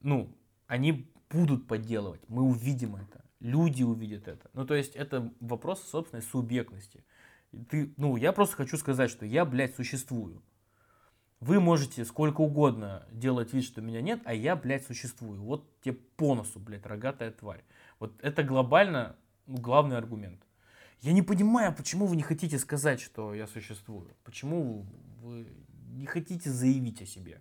Ну, они будут подделывать. Мы увидим это. Люди увидят это. Ну, то есть, это вопрос собственной субъектности. Ты, ну, я просто хочу сказать, что я, блядь, существую. Вы можете сколько угодно делать вид, что меня нет, а я, блядь, существую. Вот тебе по носу, блядь, рогатая тварь. Вот это глобально ну, главный аргумент. Я не понимаю, почему вы не хотите сказать, что я существую. Почему вы не хотите заявить о себе.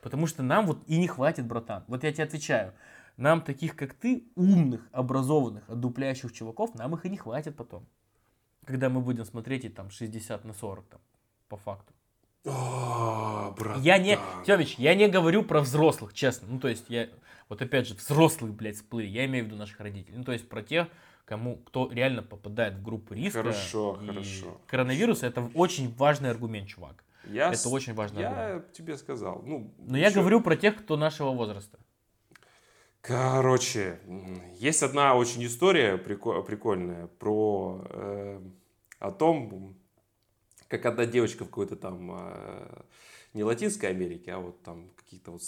Потому что нам вот и не хватит, братан. Вот я тебе отвечаю. Нам таких, как ты, умных, образованных, одупляющих чуваков, нам их и не хватит потом. Когда мы будем смотреть и там 60 на 40 там, по факту. О, братан. Я не, Тёмич, я не говорю про взрослых, честно. Ну, то есть, я, вот опять же, взрослые, блядь, всплыли. Я имею в виду наших родителей. Ну, то есть, про тех, кому, кто реально попадает в группу риска. Хорошо, И хорошо. Коронавирус это очень важный аргумент, чувак. Я, Это очень важно. Я тебе сказал. Ну, Но я говорю про тех, кто нашего возраста. Короче, есть одна очень история прикольная про э, о том, как одна девочка в какой-то там э, не Латинской Америке, а вот там какие-то вот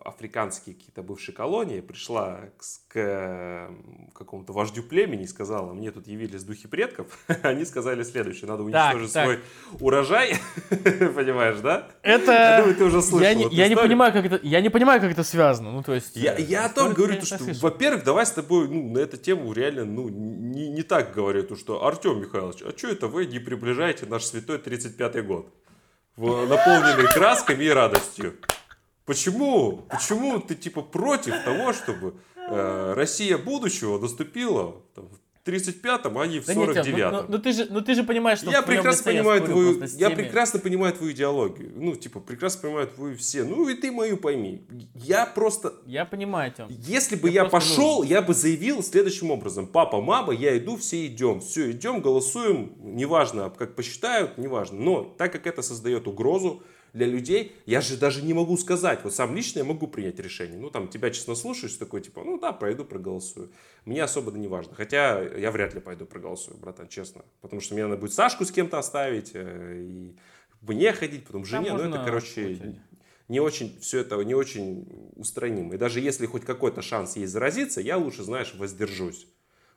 африканские какие-то бывшие колонии, пришла к, к какому-то вождю племени и сказала, мне тут явились духи предков, они сказали следующее, надо уничтожить так, свой так. урожай, понимаешь, да? Это... Я думаю, ты уже слышал я не, я не понимаю, как это, я не понимаю, как это связано, ну то есть... Я, я о том говорю, то, что, во-первых, давай с тобой ну, на эту тему реально ну, не, не так говорю, то, что Артем Михайлович, а что это вы не приближаете наш святой 35-й год? наполненный красками и радостью. Почему? Почему ты типа против того, чтобы э, Россия будущего наступила там, в 35-м, а не в да 49-м. Нет, ну, ну, ну, ты же, ну ты же понимаешь, что я прекрасно понимаю я твою, я прекрасно понимаю твою идеологию. Ну, типа, прекрасно понимаю твою все. Ну, и ты мою пойми. Я просто... Я понимаю, Тем. Если бы я, я пошел, нужен. я бы заявил следующим образом. Папа, мама, я иду, все идем. Все, идем, голосуем. Неважно, как посчитают, неважно. Но так как это создает угрозу, для людей, я же даже не могу сказать, вот сам лично я могу принять решение. Ну, там, тебя честно слушаюсь, такой, типа, ну да, пойду проголосую. Мне особо да не важно. Хотя я вряд ли пойду проголосую, братан, честно. Потому что мне надо будет Сашку с кем-то оставить, э, и мне ходить, потом жене. Ну, это, короче, путать. не очень, все это не очень устранимо. И даже если хоть какой-то шанс есть заразиться, я лучше, знаешь, воздержусь.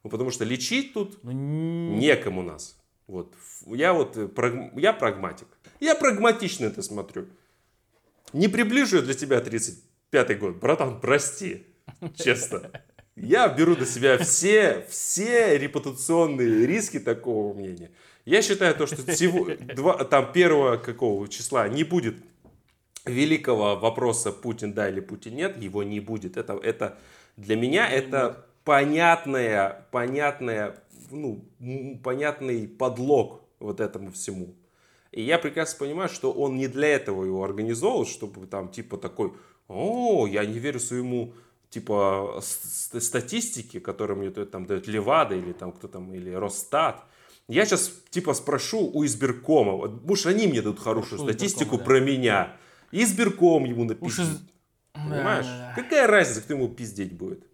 Ну, потому что лечить тут ну, некому нас. Вот. Я вот, э, я прагматик. Я прагматично это смотрю. Не приближу я для тебя 35-й год. Братан, прости. Честно. Я беру на себя все, все репутационные риски такого мнения. Я считаю то, что всего, два, там первого какого числа не будет великого вопроса Путин да или Путин нет, его не будет. Это, это для меня это понятная, понятная, ну, понятный подлог вот этому всему. И я прекрасно понимаю, что он не для этого его организовал, чтобы там типа такой, о, я не верю своему типа статистике, которую мне там дает Левада или там кто там, или Росстат. Я сейчас типа спрошу у избиркома, может они мне дадут хорошую Уж статистику да. про меня. Избирком ему напишет. Из... Понимаешь? Да, да, да. Какая разница, кто ему пиздеть будет?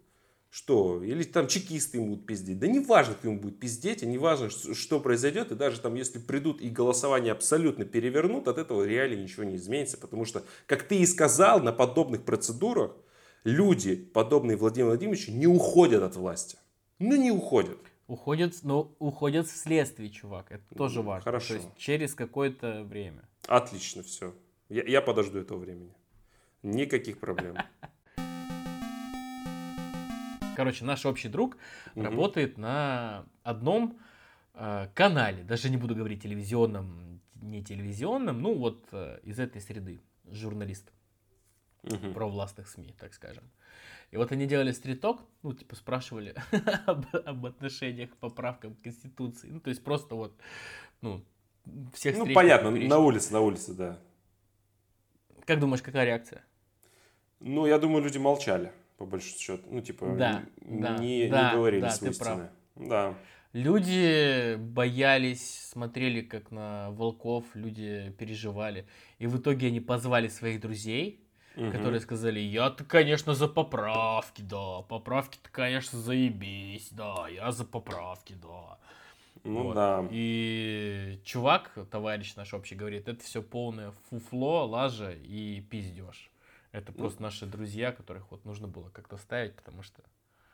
Что? Или там чекисты ему будут пиздеть. Да не важно, кто ему будет пиздеть, и не важно, что произойдет. И даже там, если придут и голосование абсолютно перевернут, от этого реально ничего не изменится. Потому что, как ты и сказал, на подобных процедурах люди, подобные Владимиру Владимировичу, не уходят от власти. Ну, не уходят. Уходят, но уходят вследствие, чувак. Это тоже важно. Хорошо. То есть через какое-то время. Отлично, все. Я, я подожду этого времени. Никаких проблем. Короче, наш общий друг угу. работает на одном э, канале, даже не буду говорить телевизионном, не телевизионном, ну вот э, из этой среды, журналист угу. про властных СМИ, так скажем. И вот они делали стриток, ну, типа, спрашивали об, об отношениях, поправкам к Конституции. Ну, то есть просто вот, ну, всех Ну, понятно, на улице, на улице, да. Как думаешь, какая реакция? Ну, я думаю, люди молчали по большому счету. Ну, типа, да, не, да, не, да, не говорили да, свои прав. Да. Люди боялись, смотрели как на волков, люди переживали. И в итоге они позвали своих друзей, угу. которые сказали, я-то, конечно, за поправки, да, поправки-то, конечно, заебись, да, я за поправки, да. Ну вот. да. И чувак, товарищ наш общий, говорит, это все полное фуфло, лажа и пиздеж. Это ну, просто наши друзья, которых вот нужно было как-то ставить, потому что...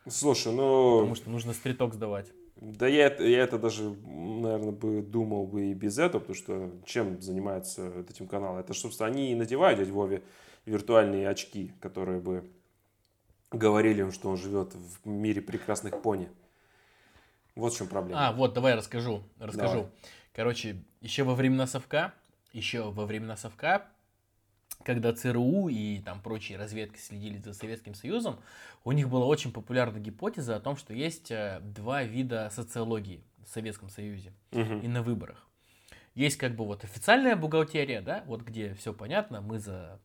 Слушай, ну... Потому что нужно стриток сдавать. Да я, я это даже, наверное, бы думал бы и без этого, потому что чем занимается этим канал? Это, собственно, они и надевают дядь Вове виртуальные очки, которые бы говорили им, что он живет в мире прекрасных пони. Вот в чем проблема. А, вот, давай расскажу. Расскажу. Давай. Короче, еще во времена совка, еще во времена совка когда ЦРУ и там прочие разведки следили за Советским Союзом, у них была очень популярна гипотеза о том, что есть э, два вида социологии в Советском Союзе угу. и на выборах. Есть как бы вот официальная бухгалтерия, да, вот где все понятно, мы за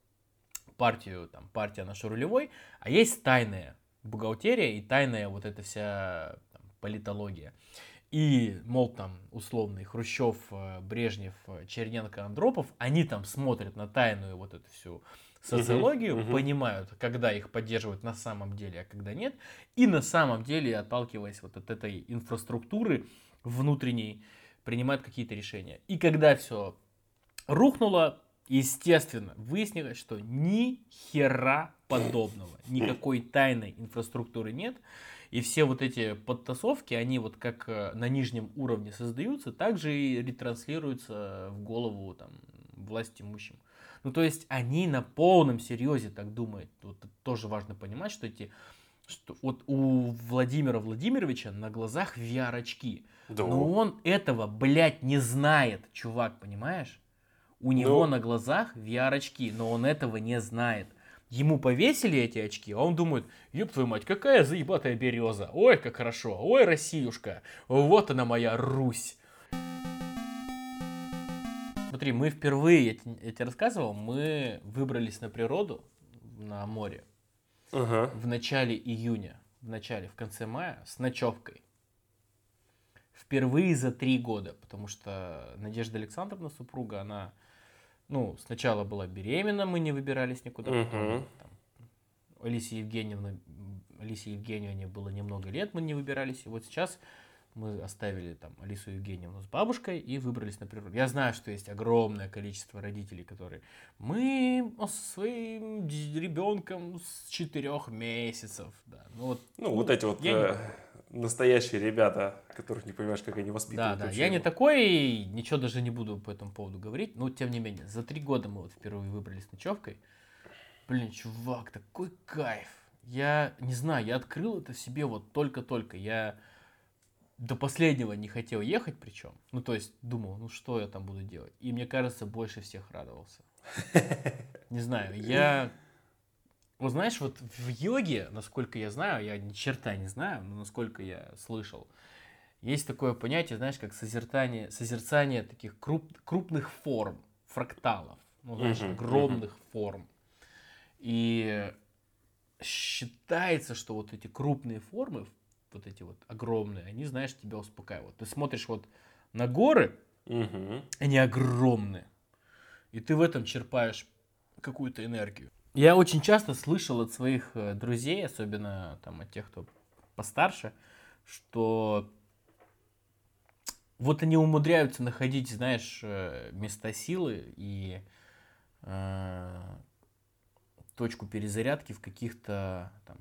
партию, там, партия наша рулевой, а есть тайная бухгалтерия и тайная вот эта вся там, политология. И, мол, там, условный Хрущев, э, Брежнев, э, Черненко, Андропов, они там смотрят на тайную вот эту всю социологию, uh-huh, uh-huh. понимают, когда их поддерживают на самом деле, а когда нет, и на самом деле, отталкиваясь вот от этой инфраструктуры внутренней, принимают какие-то решения. И когда все рухнуло, естественно, выяснилось, что ни хера подобного, никакой тайной инфраструктуры нет, и все вот эти подтасовки, они вот как э, на нижнем уровне создаются, также и ретранслируются в голову там, власть имущим. Ну, то есть они на полном серьезе так думают. Вот тоже важно понимать, что эти что вот у Владимира Владимировича на глазах VR-очки. Да. Но он этого, блядь, не знает, чувак, понимаешь? У него ну... на глазах VR-очки, но он этого не знает. Ему повесили эти очки, а он думает, ёб твою мать, какая заебатая береза. Ой, как хорошо. Ой, Россиюшка. Вот она моя Русь. Смотри, мы впервые, я тебе, я тебе рассказывал, мы выбрались на природу, на море. Ага. В начале июня, в начале, в конце мая, с ночевкой. Впервые за три года, потому что Надежда Александровна, супруга, она ну, сначала была беременна, мы не выбирались никуда. Угу. Потом, там, Алисе Евгеньевне, Алисе Евгеньевне было немного лет, мы не выбирались. И вот сейчас мы оставили там Алису Евгеньевну с бабушкой и выбрались на природу. Я знаю, что есть огромное количество родителей, которые мы со своим ребенком с четырех месяцев. Да. Ну, вот, ну, ну вот эти вот э, настоящие ребята, которых не понимаешь, как они воспитывают. Да, да. Я не такой, ничего даже не буду по этому поводу говорить, но тем не менее, за три года мы вот впервые выбрались ночевкой. Блин, чувак, такой кайф. Я не знаю, я открыл это в себе вот только-только. Я до последнего не хотел ехать причем. Ну, то есть думал, ну что я там буду делать. И мне кажется, больше всех радовался. Не знаю, я вот знаешь, вот в йоге, насколько я знаю, я ни черта не знаю, но насколько я слышал, есть такое понятие, знаешь, как созерцание, созерцание таких круп, крупных форм, фракталов, ну, знаешь, uh-huh, огромных uh-huh. форм. И считается, что вот эти крупные формы, вот эти вот огромные, они, знаешь, тебя успокаивают. Ты смотришь вот на горы, uh-huh. они огромные, и ты в этом черпаешь какую-то энергию. Я очень часто слышал от своих э, друзей, особенно там от тех, кто постарше, что вот они умудряются находить, знаешь, э, места силы и э, точку перезарядки в каких-то там,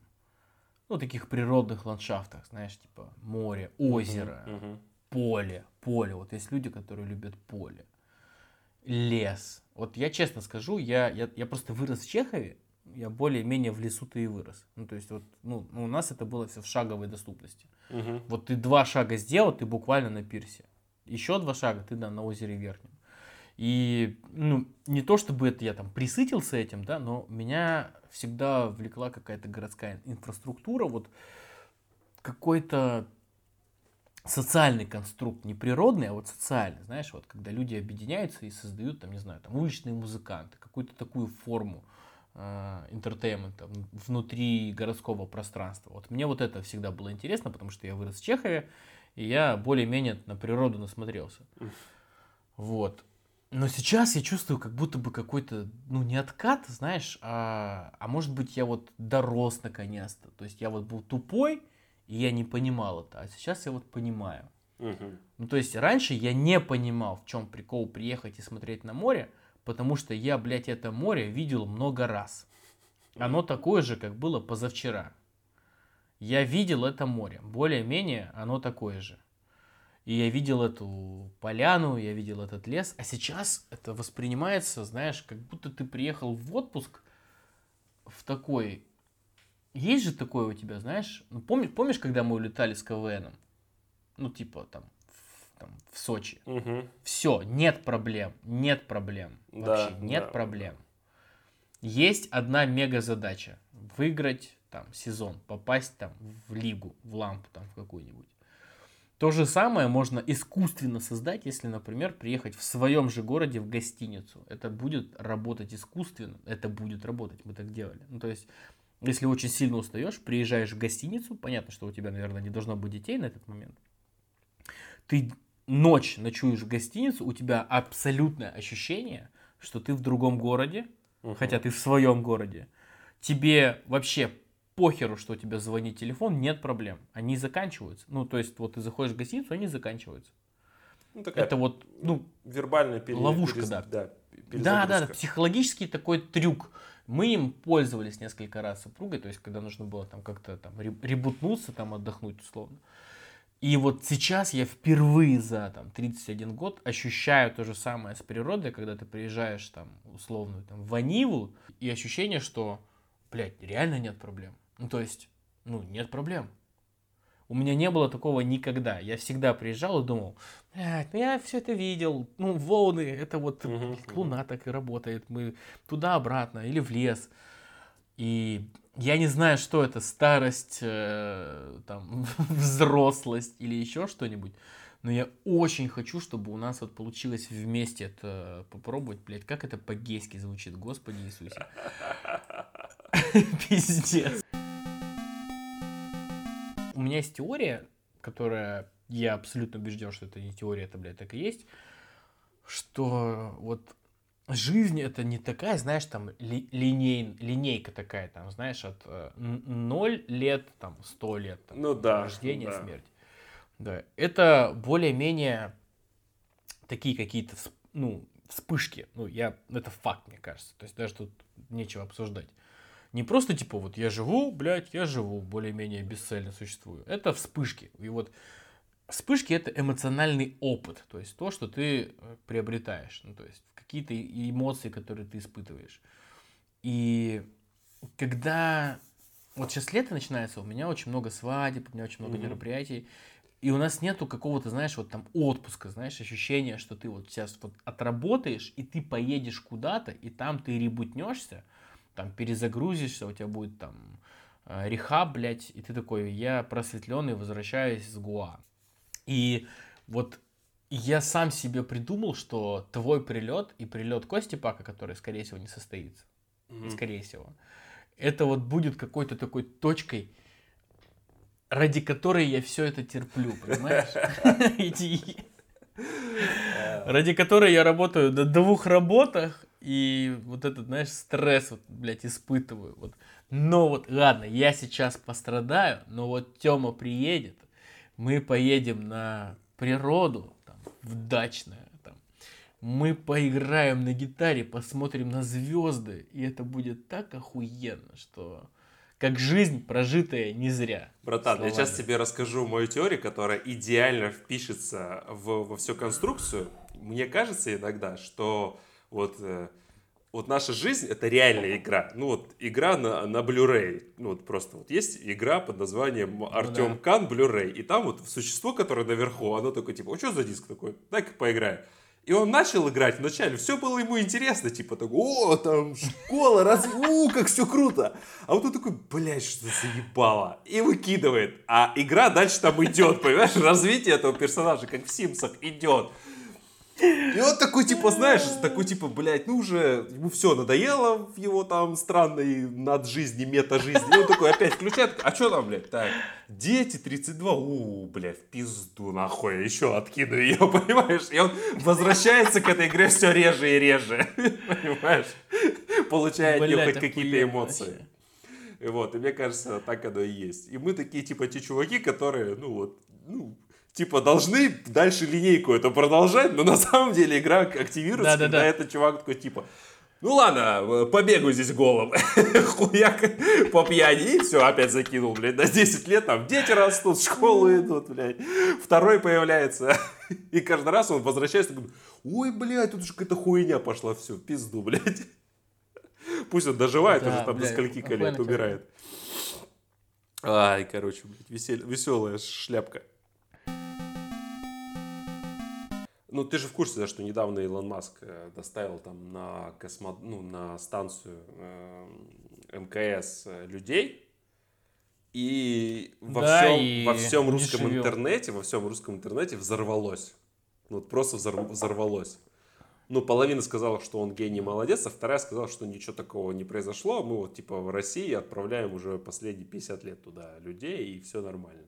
ну, таких природных ландшафтах, знаешь, типа море, озеро, uh-huh, uh-huh. поле, поле. Вот есть люди, которые любят поле лес. Вот я честно скажу, я, я, я просто вырос в Чехове, я более-менее в лесу-то и вырос. Ну, то есть, вот, ну, у нас это было все в шаговой доступности. Угу. Вот ты два шага сделал, ты буквально на пирсе. Еще два шага, ты да, на озере Верхнем. И, ну, не то чтобы это я там присытился этим, да, но меня всегда влекла какая-то городская инфраструктура, вот какой-то социальный конструкт, не природный, а вот социальный, знаешь, вот когда люди объединяются и создают, там, не знаю, там, уличные музыканты, какую-то такую форму э, entertainment а внутри городского пространства. Вот мне вот это всегда было интересно, потому что я вырос в Чехове, и я более-менее на природу насмотрелся. Вот. Но сейчас я чувствую как будто бы какой-то, ну, не откат, знаешь, а, а может быть я вот дорос наконец-то. То есть я вот был тупой, и я не понимал это, а сейчас я вот понимаю. Угу. Ну, то есть раньше я не понимал, в чем прикол приехать и смотреть на море, потому что я, блядь, это море видел много раз. Оно такое же, как было позавчера. Я видел это море, более-менее оно такое же. И я видел эту поляну, я видел этот лес, а сейчас это воспринимается, знаешь, как будто ты приехал в отпуск в такой есть же такое у тебя, знаешь, ну, помнишь, помнишь, когда мы улетали с КВНом? Ну, типа, там, в, там, в Сочи. Угу. Все, нет проблем, нет проблем. Вообще, да, нет да. проблем. Есть одна мега задача. Выиграть там сезон, попасть там в лигу, в лампу там в какую-нибудь. То же самое можно искусственно создать, если, например, приехать в своем же городе в гостиницу. Это будет работать искусственно, это будет работать, мы так делали. Ну, то есть если очень сильно устаешь, приезжаешь в гостиницу, понятно, что у тебя, наверное, не должно быть детей на этот момент. ты ночь ночуешь в гостиницу, у тебя абсолютное ощущение, что ты в другом городе, Мгм. хотя ты в своем городе. Тебе вообще похеру, что у тебя звонит телефон, нет проблем. Они заканчиваются. Ну, то есть, вот ты заходишь в гостиницу, они заканчиваются. Ну, такая Это вот, ну, вербальная пере- ловушка, перез- да. да. Да, да, психологический такой трюк. Мы им пользовались несколько раз супругой, то есть, когда нужно было там как-то там ре- ребутнуться, там отдохнуть условно. И вот сейчас я впервые за там 31 год ощущаю то же самое с природой, когда ты приезжаешь там условно там, в Аниву, и ощущение, что, блядь, реально нет проблем. Ну, то есть, ну, нет проблем. У меня не было такого никогда. Я всегда приезжал и думал, блядь, ну я все это видел. Ну, волны, это вот блядь, луна так и работает. Мы туда-обратно или в лес. И я не знаю, что это, старость, э, там, взрослость или еще что-нибудь. Но я очень хочу, чтобы у нас вот получилось вместе это попробовать, блядь, как это по-гейски звучит, Господи Иисусе. Пиздец. У меня есть теория, которая, я абсолютно убежден, что это не теория, это, блядь, так и есть, что вот жизнь это не такая, знаешь, там ли- линей, линейка такая, там, знаешь, от 0 лет, там, 100 лет, там, Ну да, рождение, да. смерть. Да, это более-менее такие какие-то, ну, вспышки. Ну, я, это факт, мне кажется. То есть даже тут нечего обсуждать. Не просто типа вот я живу, блядь, я живу, более-менее бесцельно существую. Это вспышки. И вот вспышки это эмоциональный опыт. То есть то, что ты э, приобретаешь. Ну, то есть какие-то эмоции, которые ты испытываешь. И когда вот сейчас лето начинается, у меня очень много свадеб, у меня очень много Мгм. мероприятий, и у нас нету какого-то, знаешь, вот там отпуска, знаешь, ощущения, что ты вот сейчас вот отработаешь, и ты поедешь куда-то, и там ты ребутнешься, там перезагрузишься, у тебя будет там э, рехаб, блядь, и ты такой, я просветленный, возвращаюсь с Гуа. И вот я сам себе придумал, что твой прилет и прилет Кости Пака, который, скорее всего, не состоится, Мгм. скорее всего, это вот будет какой-то такой точкой, ради которой я все это терплю, понимаешь? Ради которой я работаю на двух работах, и вот этот, знаешь, стресс, вот, блядь, испытываю. Вот. Но вот, ладно, я сейчас пострадаю, но вот Тёма приедет, мы поедем на природу, там, в дачное, там, мы поиграем на гитаре, посмотрим на звезды, и это будет так охуенно, что как жизнь, прожитая не зря. Братан, я сейчас Словами. тебе расскажу мою теорию, которая идеально впишется в, во всю конструкцию. Мне кажется иногда, что вот, э, вот наша жизнь это реальная игра. Ну вот игра на, на Blu-ray. Ну вот просто вот есть игра под названием Артем Ну да. Кан Blu-ray. И там вот существо, которое наверху, оно такое типа, о, что за диск такой? Дай-ка поиграю. И он начал играть вначале, все было ему интересно, типа такой, о, там школа, раз, у, как все круто. А вот он такой, блядь, что заебало. И выкидывает. А игра дальше там идет, понимаешь, развитие этого персонажа, как в Симсах, идет. И он такой, типа, знаешь, такой, типа, блядь, ну уже, ему все надоело в его там странной над-жизни, мета-жизни. И он такой опять включает, а что там, блядь, так, дети 32, у, блядь, в пизду, нахуй, еще откину ее, понимаешь? И он возвращается к этой игре все реже и реже, понимаешь? Получая от нее хоть какие-то эмоции. И вот, и мне кажется, так оно и есть. И мы такие, типа, те чуваки, которые, ну вот, ну, типа, должны дальше линейку эту продолжать, но на самом деле игра активируется, Да-да-да. когда этот чувак такой, типа, ну ладно, побегу здесь голым, хуяк по пьяни, и все, опять закинул, блядь, на 10 лет, там, дети растут, в школу идут, блядь, второй появляется, и каждый раз он возвращается, такой, ой, блядь, тут же какая-то хуйня пошла, все, пизду, блядь. Пусть он доживает Да, уже там до скольки лет умирает. Ай, короче, блядь, весел- веселая шляпка. Ну, ты же в курсе, да, что недавно Илон Маск э, доставил там на, космо... ну, на станцию э, МКС э, людей, и во, Да, всем, и во всем русском интернете, во всем русском интернете взорвалось. Ну, вот просто взор- взорвалось. Ну, половина сказала, что он гений, молодец, а вторая сказала, что ничего такого не произошло. Мы вот, типа, в России отправляем уже последние 50 лет туда людей, и все нормально.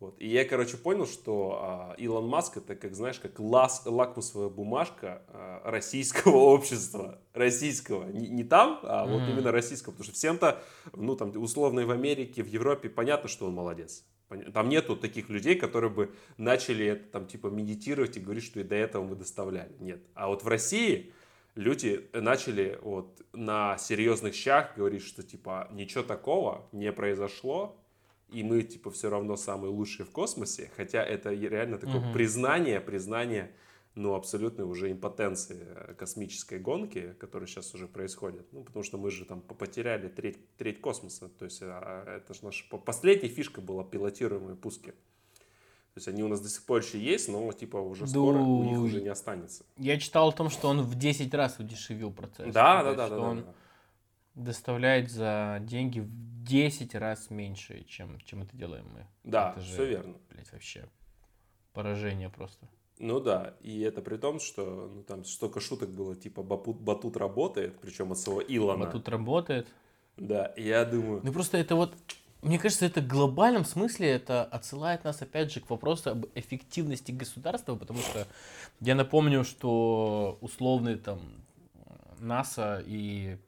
Вот. И я, короче, понял, что а, Илон Маск это, как знаешь, как лас, лакмусовая бумажка а, российского общества. Российского. Не, не там, а вот именно российского. Потому что всем-то, ну, там, условно, и в Америке, в Европе понятно, что он молодец. Там нету таких людей, которые бы начали это, там, типа, медитировать и говорить, что и до этого мы доставляли. Нет. А вот в России люди начали вот на серьезных щах говорить, что, типа, ничего такого не произошло, и мы, типа, все равно самые лучшие в космосе, хотя это реально такое угу. признание, признание, ну, абсолютной уже импотенции космической гонки, которая сейчас уже происходит. Ну, потому что мы же там потеряли треть, треть космоса. То есть а, это же наша последняя фишка была пилотируемые пуски. То есть они у нас до сих пор еще есть, но типа уже скоро у них уже не останется. Я читал о том, что он в 10 раз удешевил процесс. Да, да, да, да, да. Он да. Доставляет за деньги в 10 раз меньше, чем, чем это делаем мы. Да, это же, все верно. Блять, вообще поражение просто. Ну да, и это при том, что ну, там столько шуток было, типа Батут, Батут работает, причем от своего Илона. Батут работает. Да, я думаю... Ну просто это вот, мне кажется, это в глобальном смысле это отсылает нас опять же к вопросу об эффективности государства, потому что я напомню, что условные там НАСА и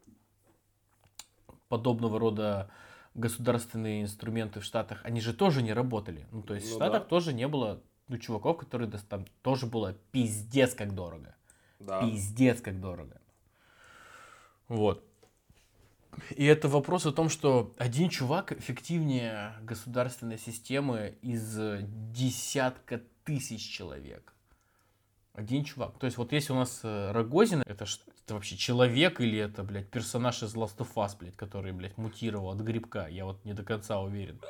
подобного рода государственные инструменты в Штатах, они же тоже не работали. Ну, то есть ну, в Штатах да. тоже не было ну, чуваков, которые там тоже было пиздец как дорого. Да. Пиздец как дорого. Вот. И это вопрос о том, что один чувак эффективнее государственной системы из десятка тысяч человек. Один чувак. То есть вот если у нас э, Рогозин, это, это вообще человек или это, блядь, персонаж из Last of Us, блядь, который, блядь, мутировал от грибка, я вот не до конца уверен.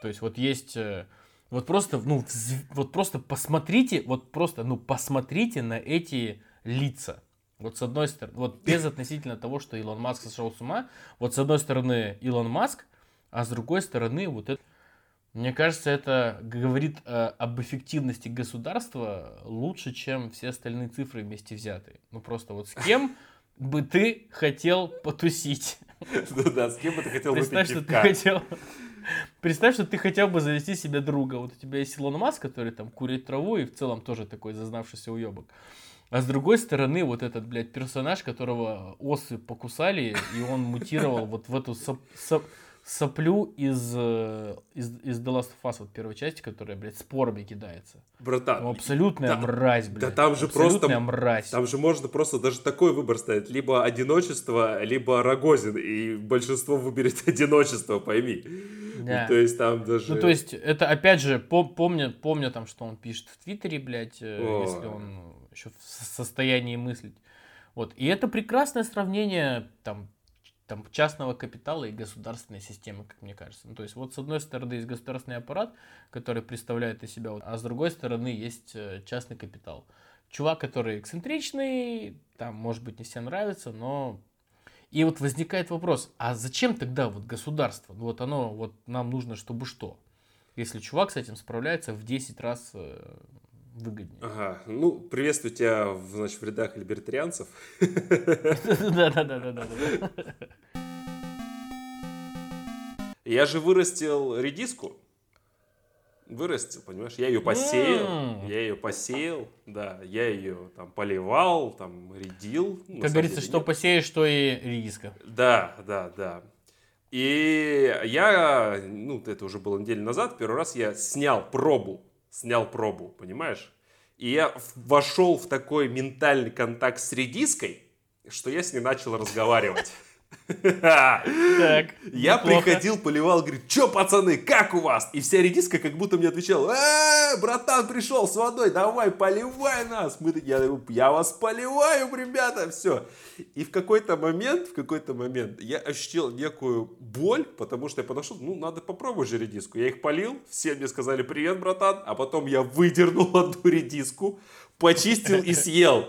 То есть вот есть, э, вот просто, ну, вот просто посмотрите, вот просто, ну, посмотрите на эти лица. Вот с одной стороны, вот без относительно того, что Илон Маск сошел с ума, вот с одной стороны Илон Маск, а с другой стороны вот это мне кажется, это говорит э, об эффективности государства лучше, чем все остальные цифры вместе взятые. Ну просто вот с кем бы ты хотел потусить? Ну да, с кем бы ты хотел Представь, что ты хотел... Представь, что ты хотел бы завести себе друга. Вот у тебя есть Илон Маск, который там курит траву и в целом тоже такой зазнавшийся уебок. А с другой стороны, вот этот, блядь, персонаж, которого осы покусали, и он мутировал вот в эту соп, соп, соплю из, э, из, из The Last of Us, вот первой части, которая, блядь, спорами кидается. Братан. Ну, абсолютная да, мразь, блядь. Да там же просто... мразь. Там же можно просто даже такой выбор ставить. Либо одиночество, либо Рогозин. И большинство выберет одиночество, пойми. Да. И, то есть там даже... Ну, то есть это, опять же, пом помню, помню там, что он пишет в Твиттере, блядь, э, О. если он еще в состоянии мыслить. Вот. И это прекрасное сравнение, там, там, частного капитала и государственной системы, как мне кажется. Ну, то есть вот с одной стороны есть государственный аппарат, который представляет из себя, а с другой стороны есть э, частный капитал. Чувак, который эксцентричный, там, может быть, не всем нравится, но... И вот возникает вопрос, а зачем тогда вот государство? Ну, вот оно, вот нам нужно, чтобы что? Если чувак с этим справляется в 10 раз э, выгоднее. Ага, ну, приветствую тебя, в, значит, в рядах либертарианцев. Да-да-да-да-да. Я же вырастил редиску. Вырастил, понимаешь? Я ее посеял, я ее посеял, да, я ее там поливал, там редил. Ну, как говорится, что посеешь, что и редиска. Да, да, да. И я, ну, это уже было неделю назад, первый раз я снял пробу снял пробу, понимаешь? И я вошел в такой ментальный контакт с редиской, что я с ней начал разговаривать. Так, я приходил, поливал, говорит, что, пацаны, как у вас? И вся редиска как будто мне отвечала, э, братан пришел с водой, давай, поливай нас. Мы я, я вас поливаю, ребята, все. И в какой-то момент, в какой-то момент я ощутил некую боль, потому что я подошел, ну, надо попробовать же редиску. Я их полил, все мне сказали, привет, братан, а потом я выдернул одну редиску, почистил и съел.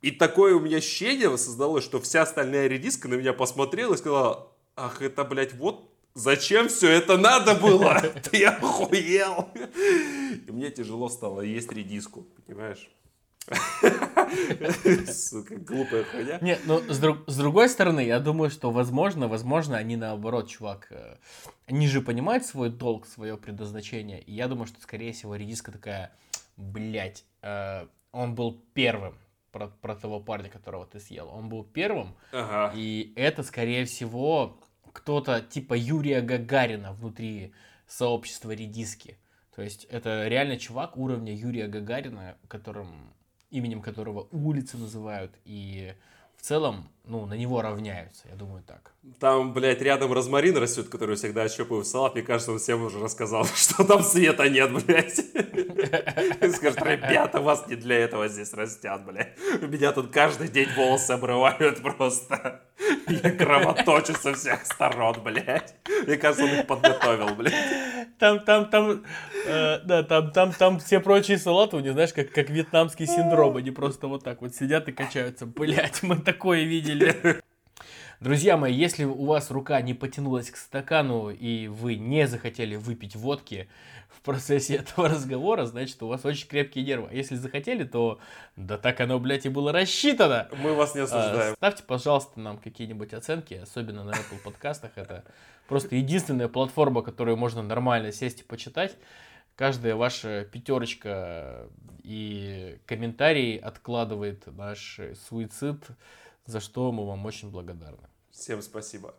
И такое у меня ощущение создалось, что вся остальная редиска на меня посмотрела и сказала, ах, это, блядь, вот зачем все это надо было? Ты охуел? И мне тяжело стало есть редиску, понимаешь? Сука, глупая хуйня. Не, ну, с, друг, с другой стороны, я думаю, что, возможно, возможно, они наоборот, чувак, э, они же понимают свой долг, свое предназначение, и я думаю, что, скорее всего, редиска такая, блядь, э, он был первым, про, про того парня, которого ты съел, он был первым, Ага. и это, скорее всего, кто-то типа Юрия Гагарина внутри сообщества редиски. То есть это реально чувак уровня Юрия Гагарина, которым, именем которого улицы называют, и в целом, ну, на него равняются, я думаю так. Там, блядь, рядом розмарин растет, который всегда отщепываю в салат. Мне кажется, он всем уже рассказал, что там света нет, блядь. Скажет, ребята, вас не для этого здесь растят, блядь. У меня тут каждый день волосы обрывают просто. Я кровоточу со всех сторон, блядь. Мне кажется, он их подготовил, блядь. Там, там, там, э, да, там, там, там все прочие салаты, у них, знаешь, как, как вьетнамский синдром, они просто вот так вот сидят и качаются. Блять, мы такое видели. Друзья мои, если у вас рука не потянулась к стакану и вы не захотели выпить водки в процессе этого разговора, значит, у вас очень крепкие нервы. А если захотели, то да так оно, блядь, и было рассчитано. Мы вас не А, осуждаем. Ставьте, пожалуйста, нам какие-нибудь оценки, особенно на Apple подкастах. Это просто единственная платформа, которую можно нормально сесть и почитать. Каждая ваша пятерочка и комментарий откладывает наш суицид, за что мы вам очень благодарны. Всем спасибо.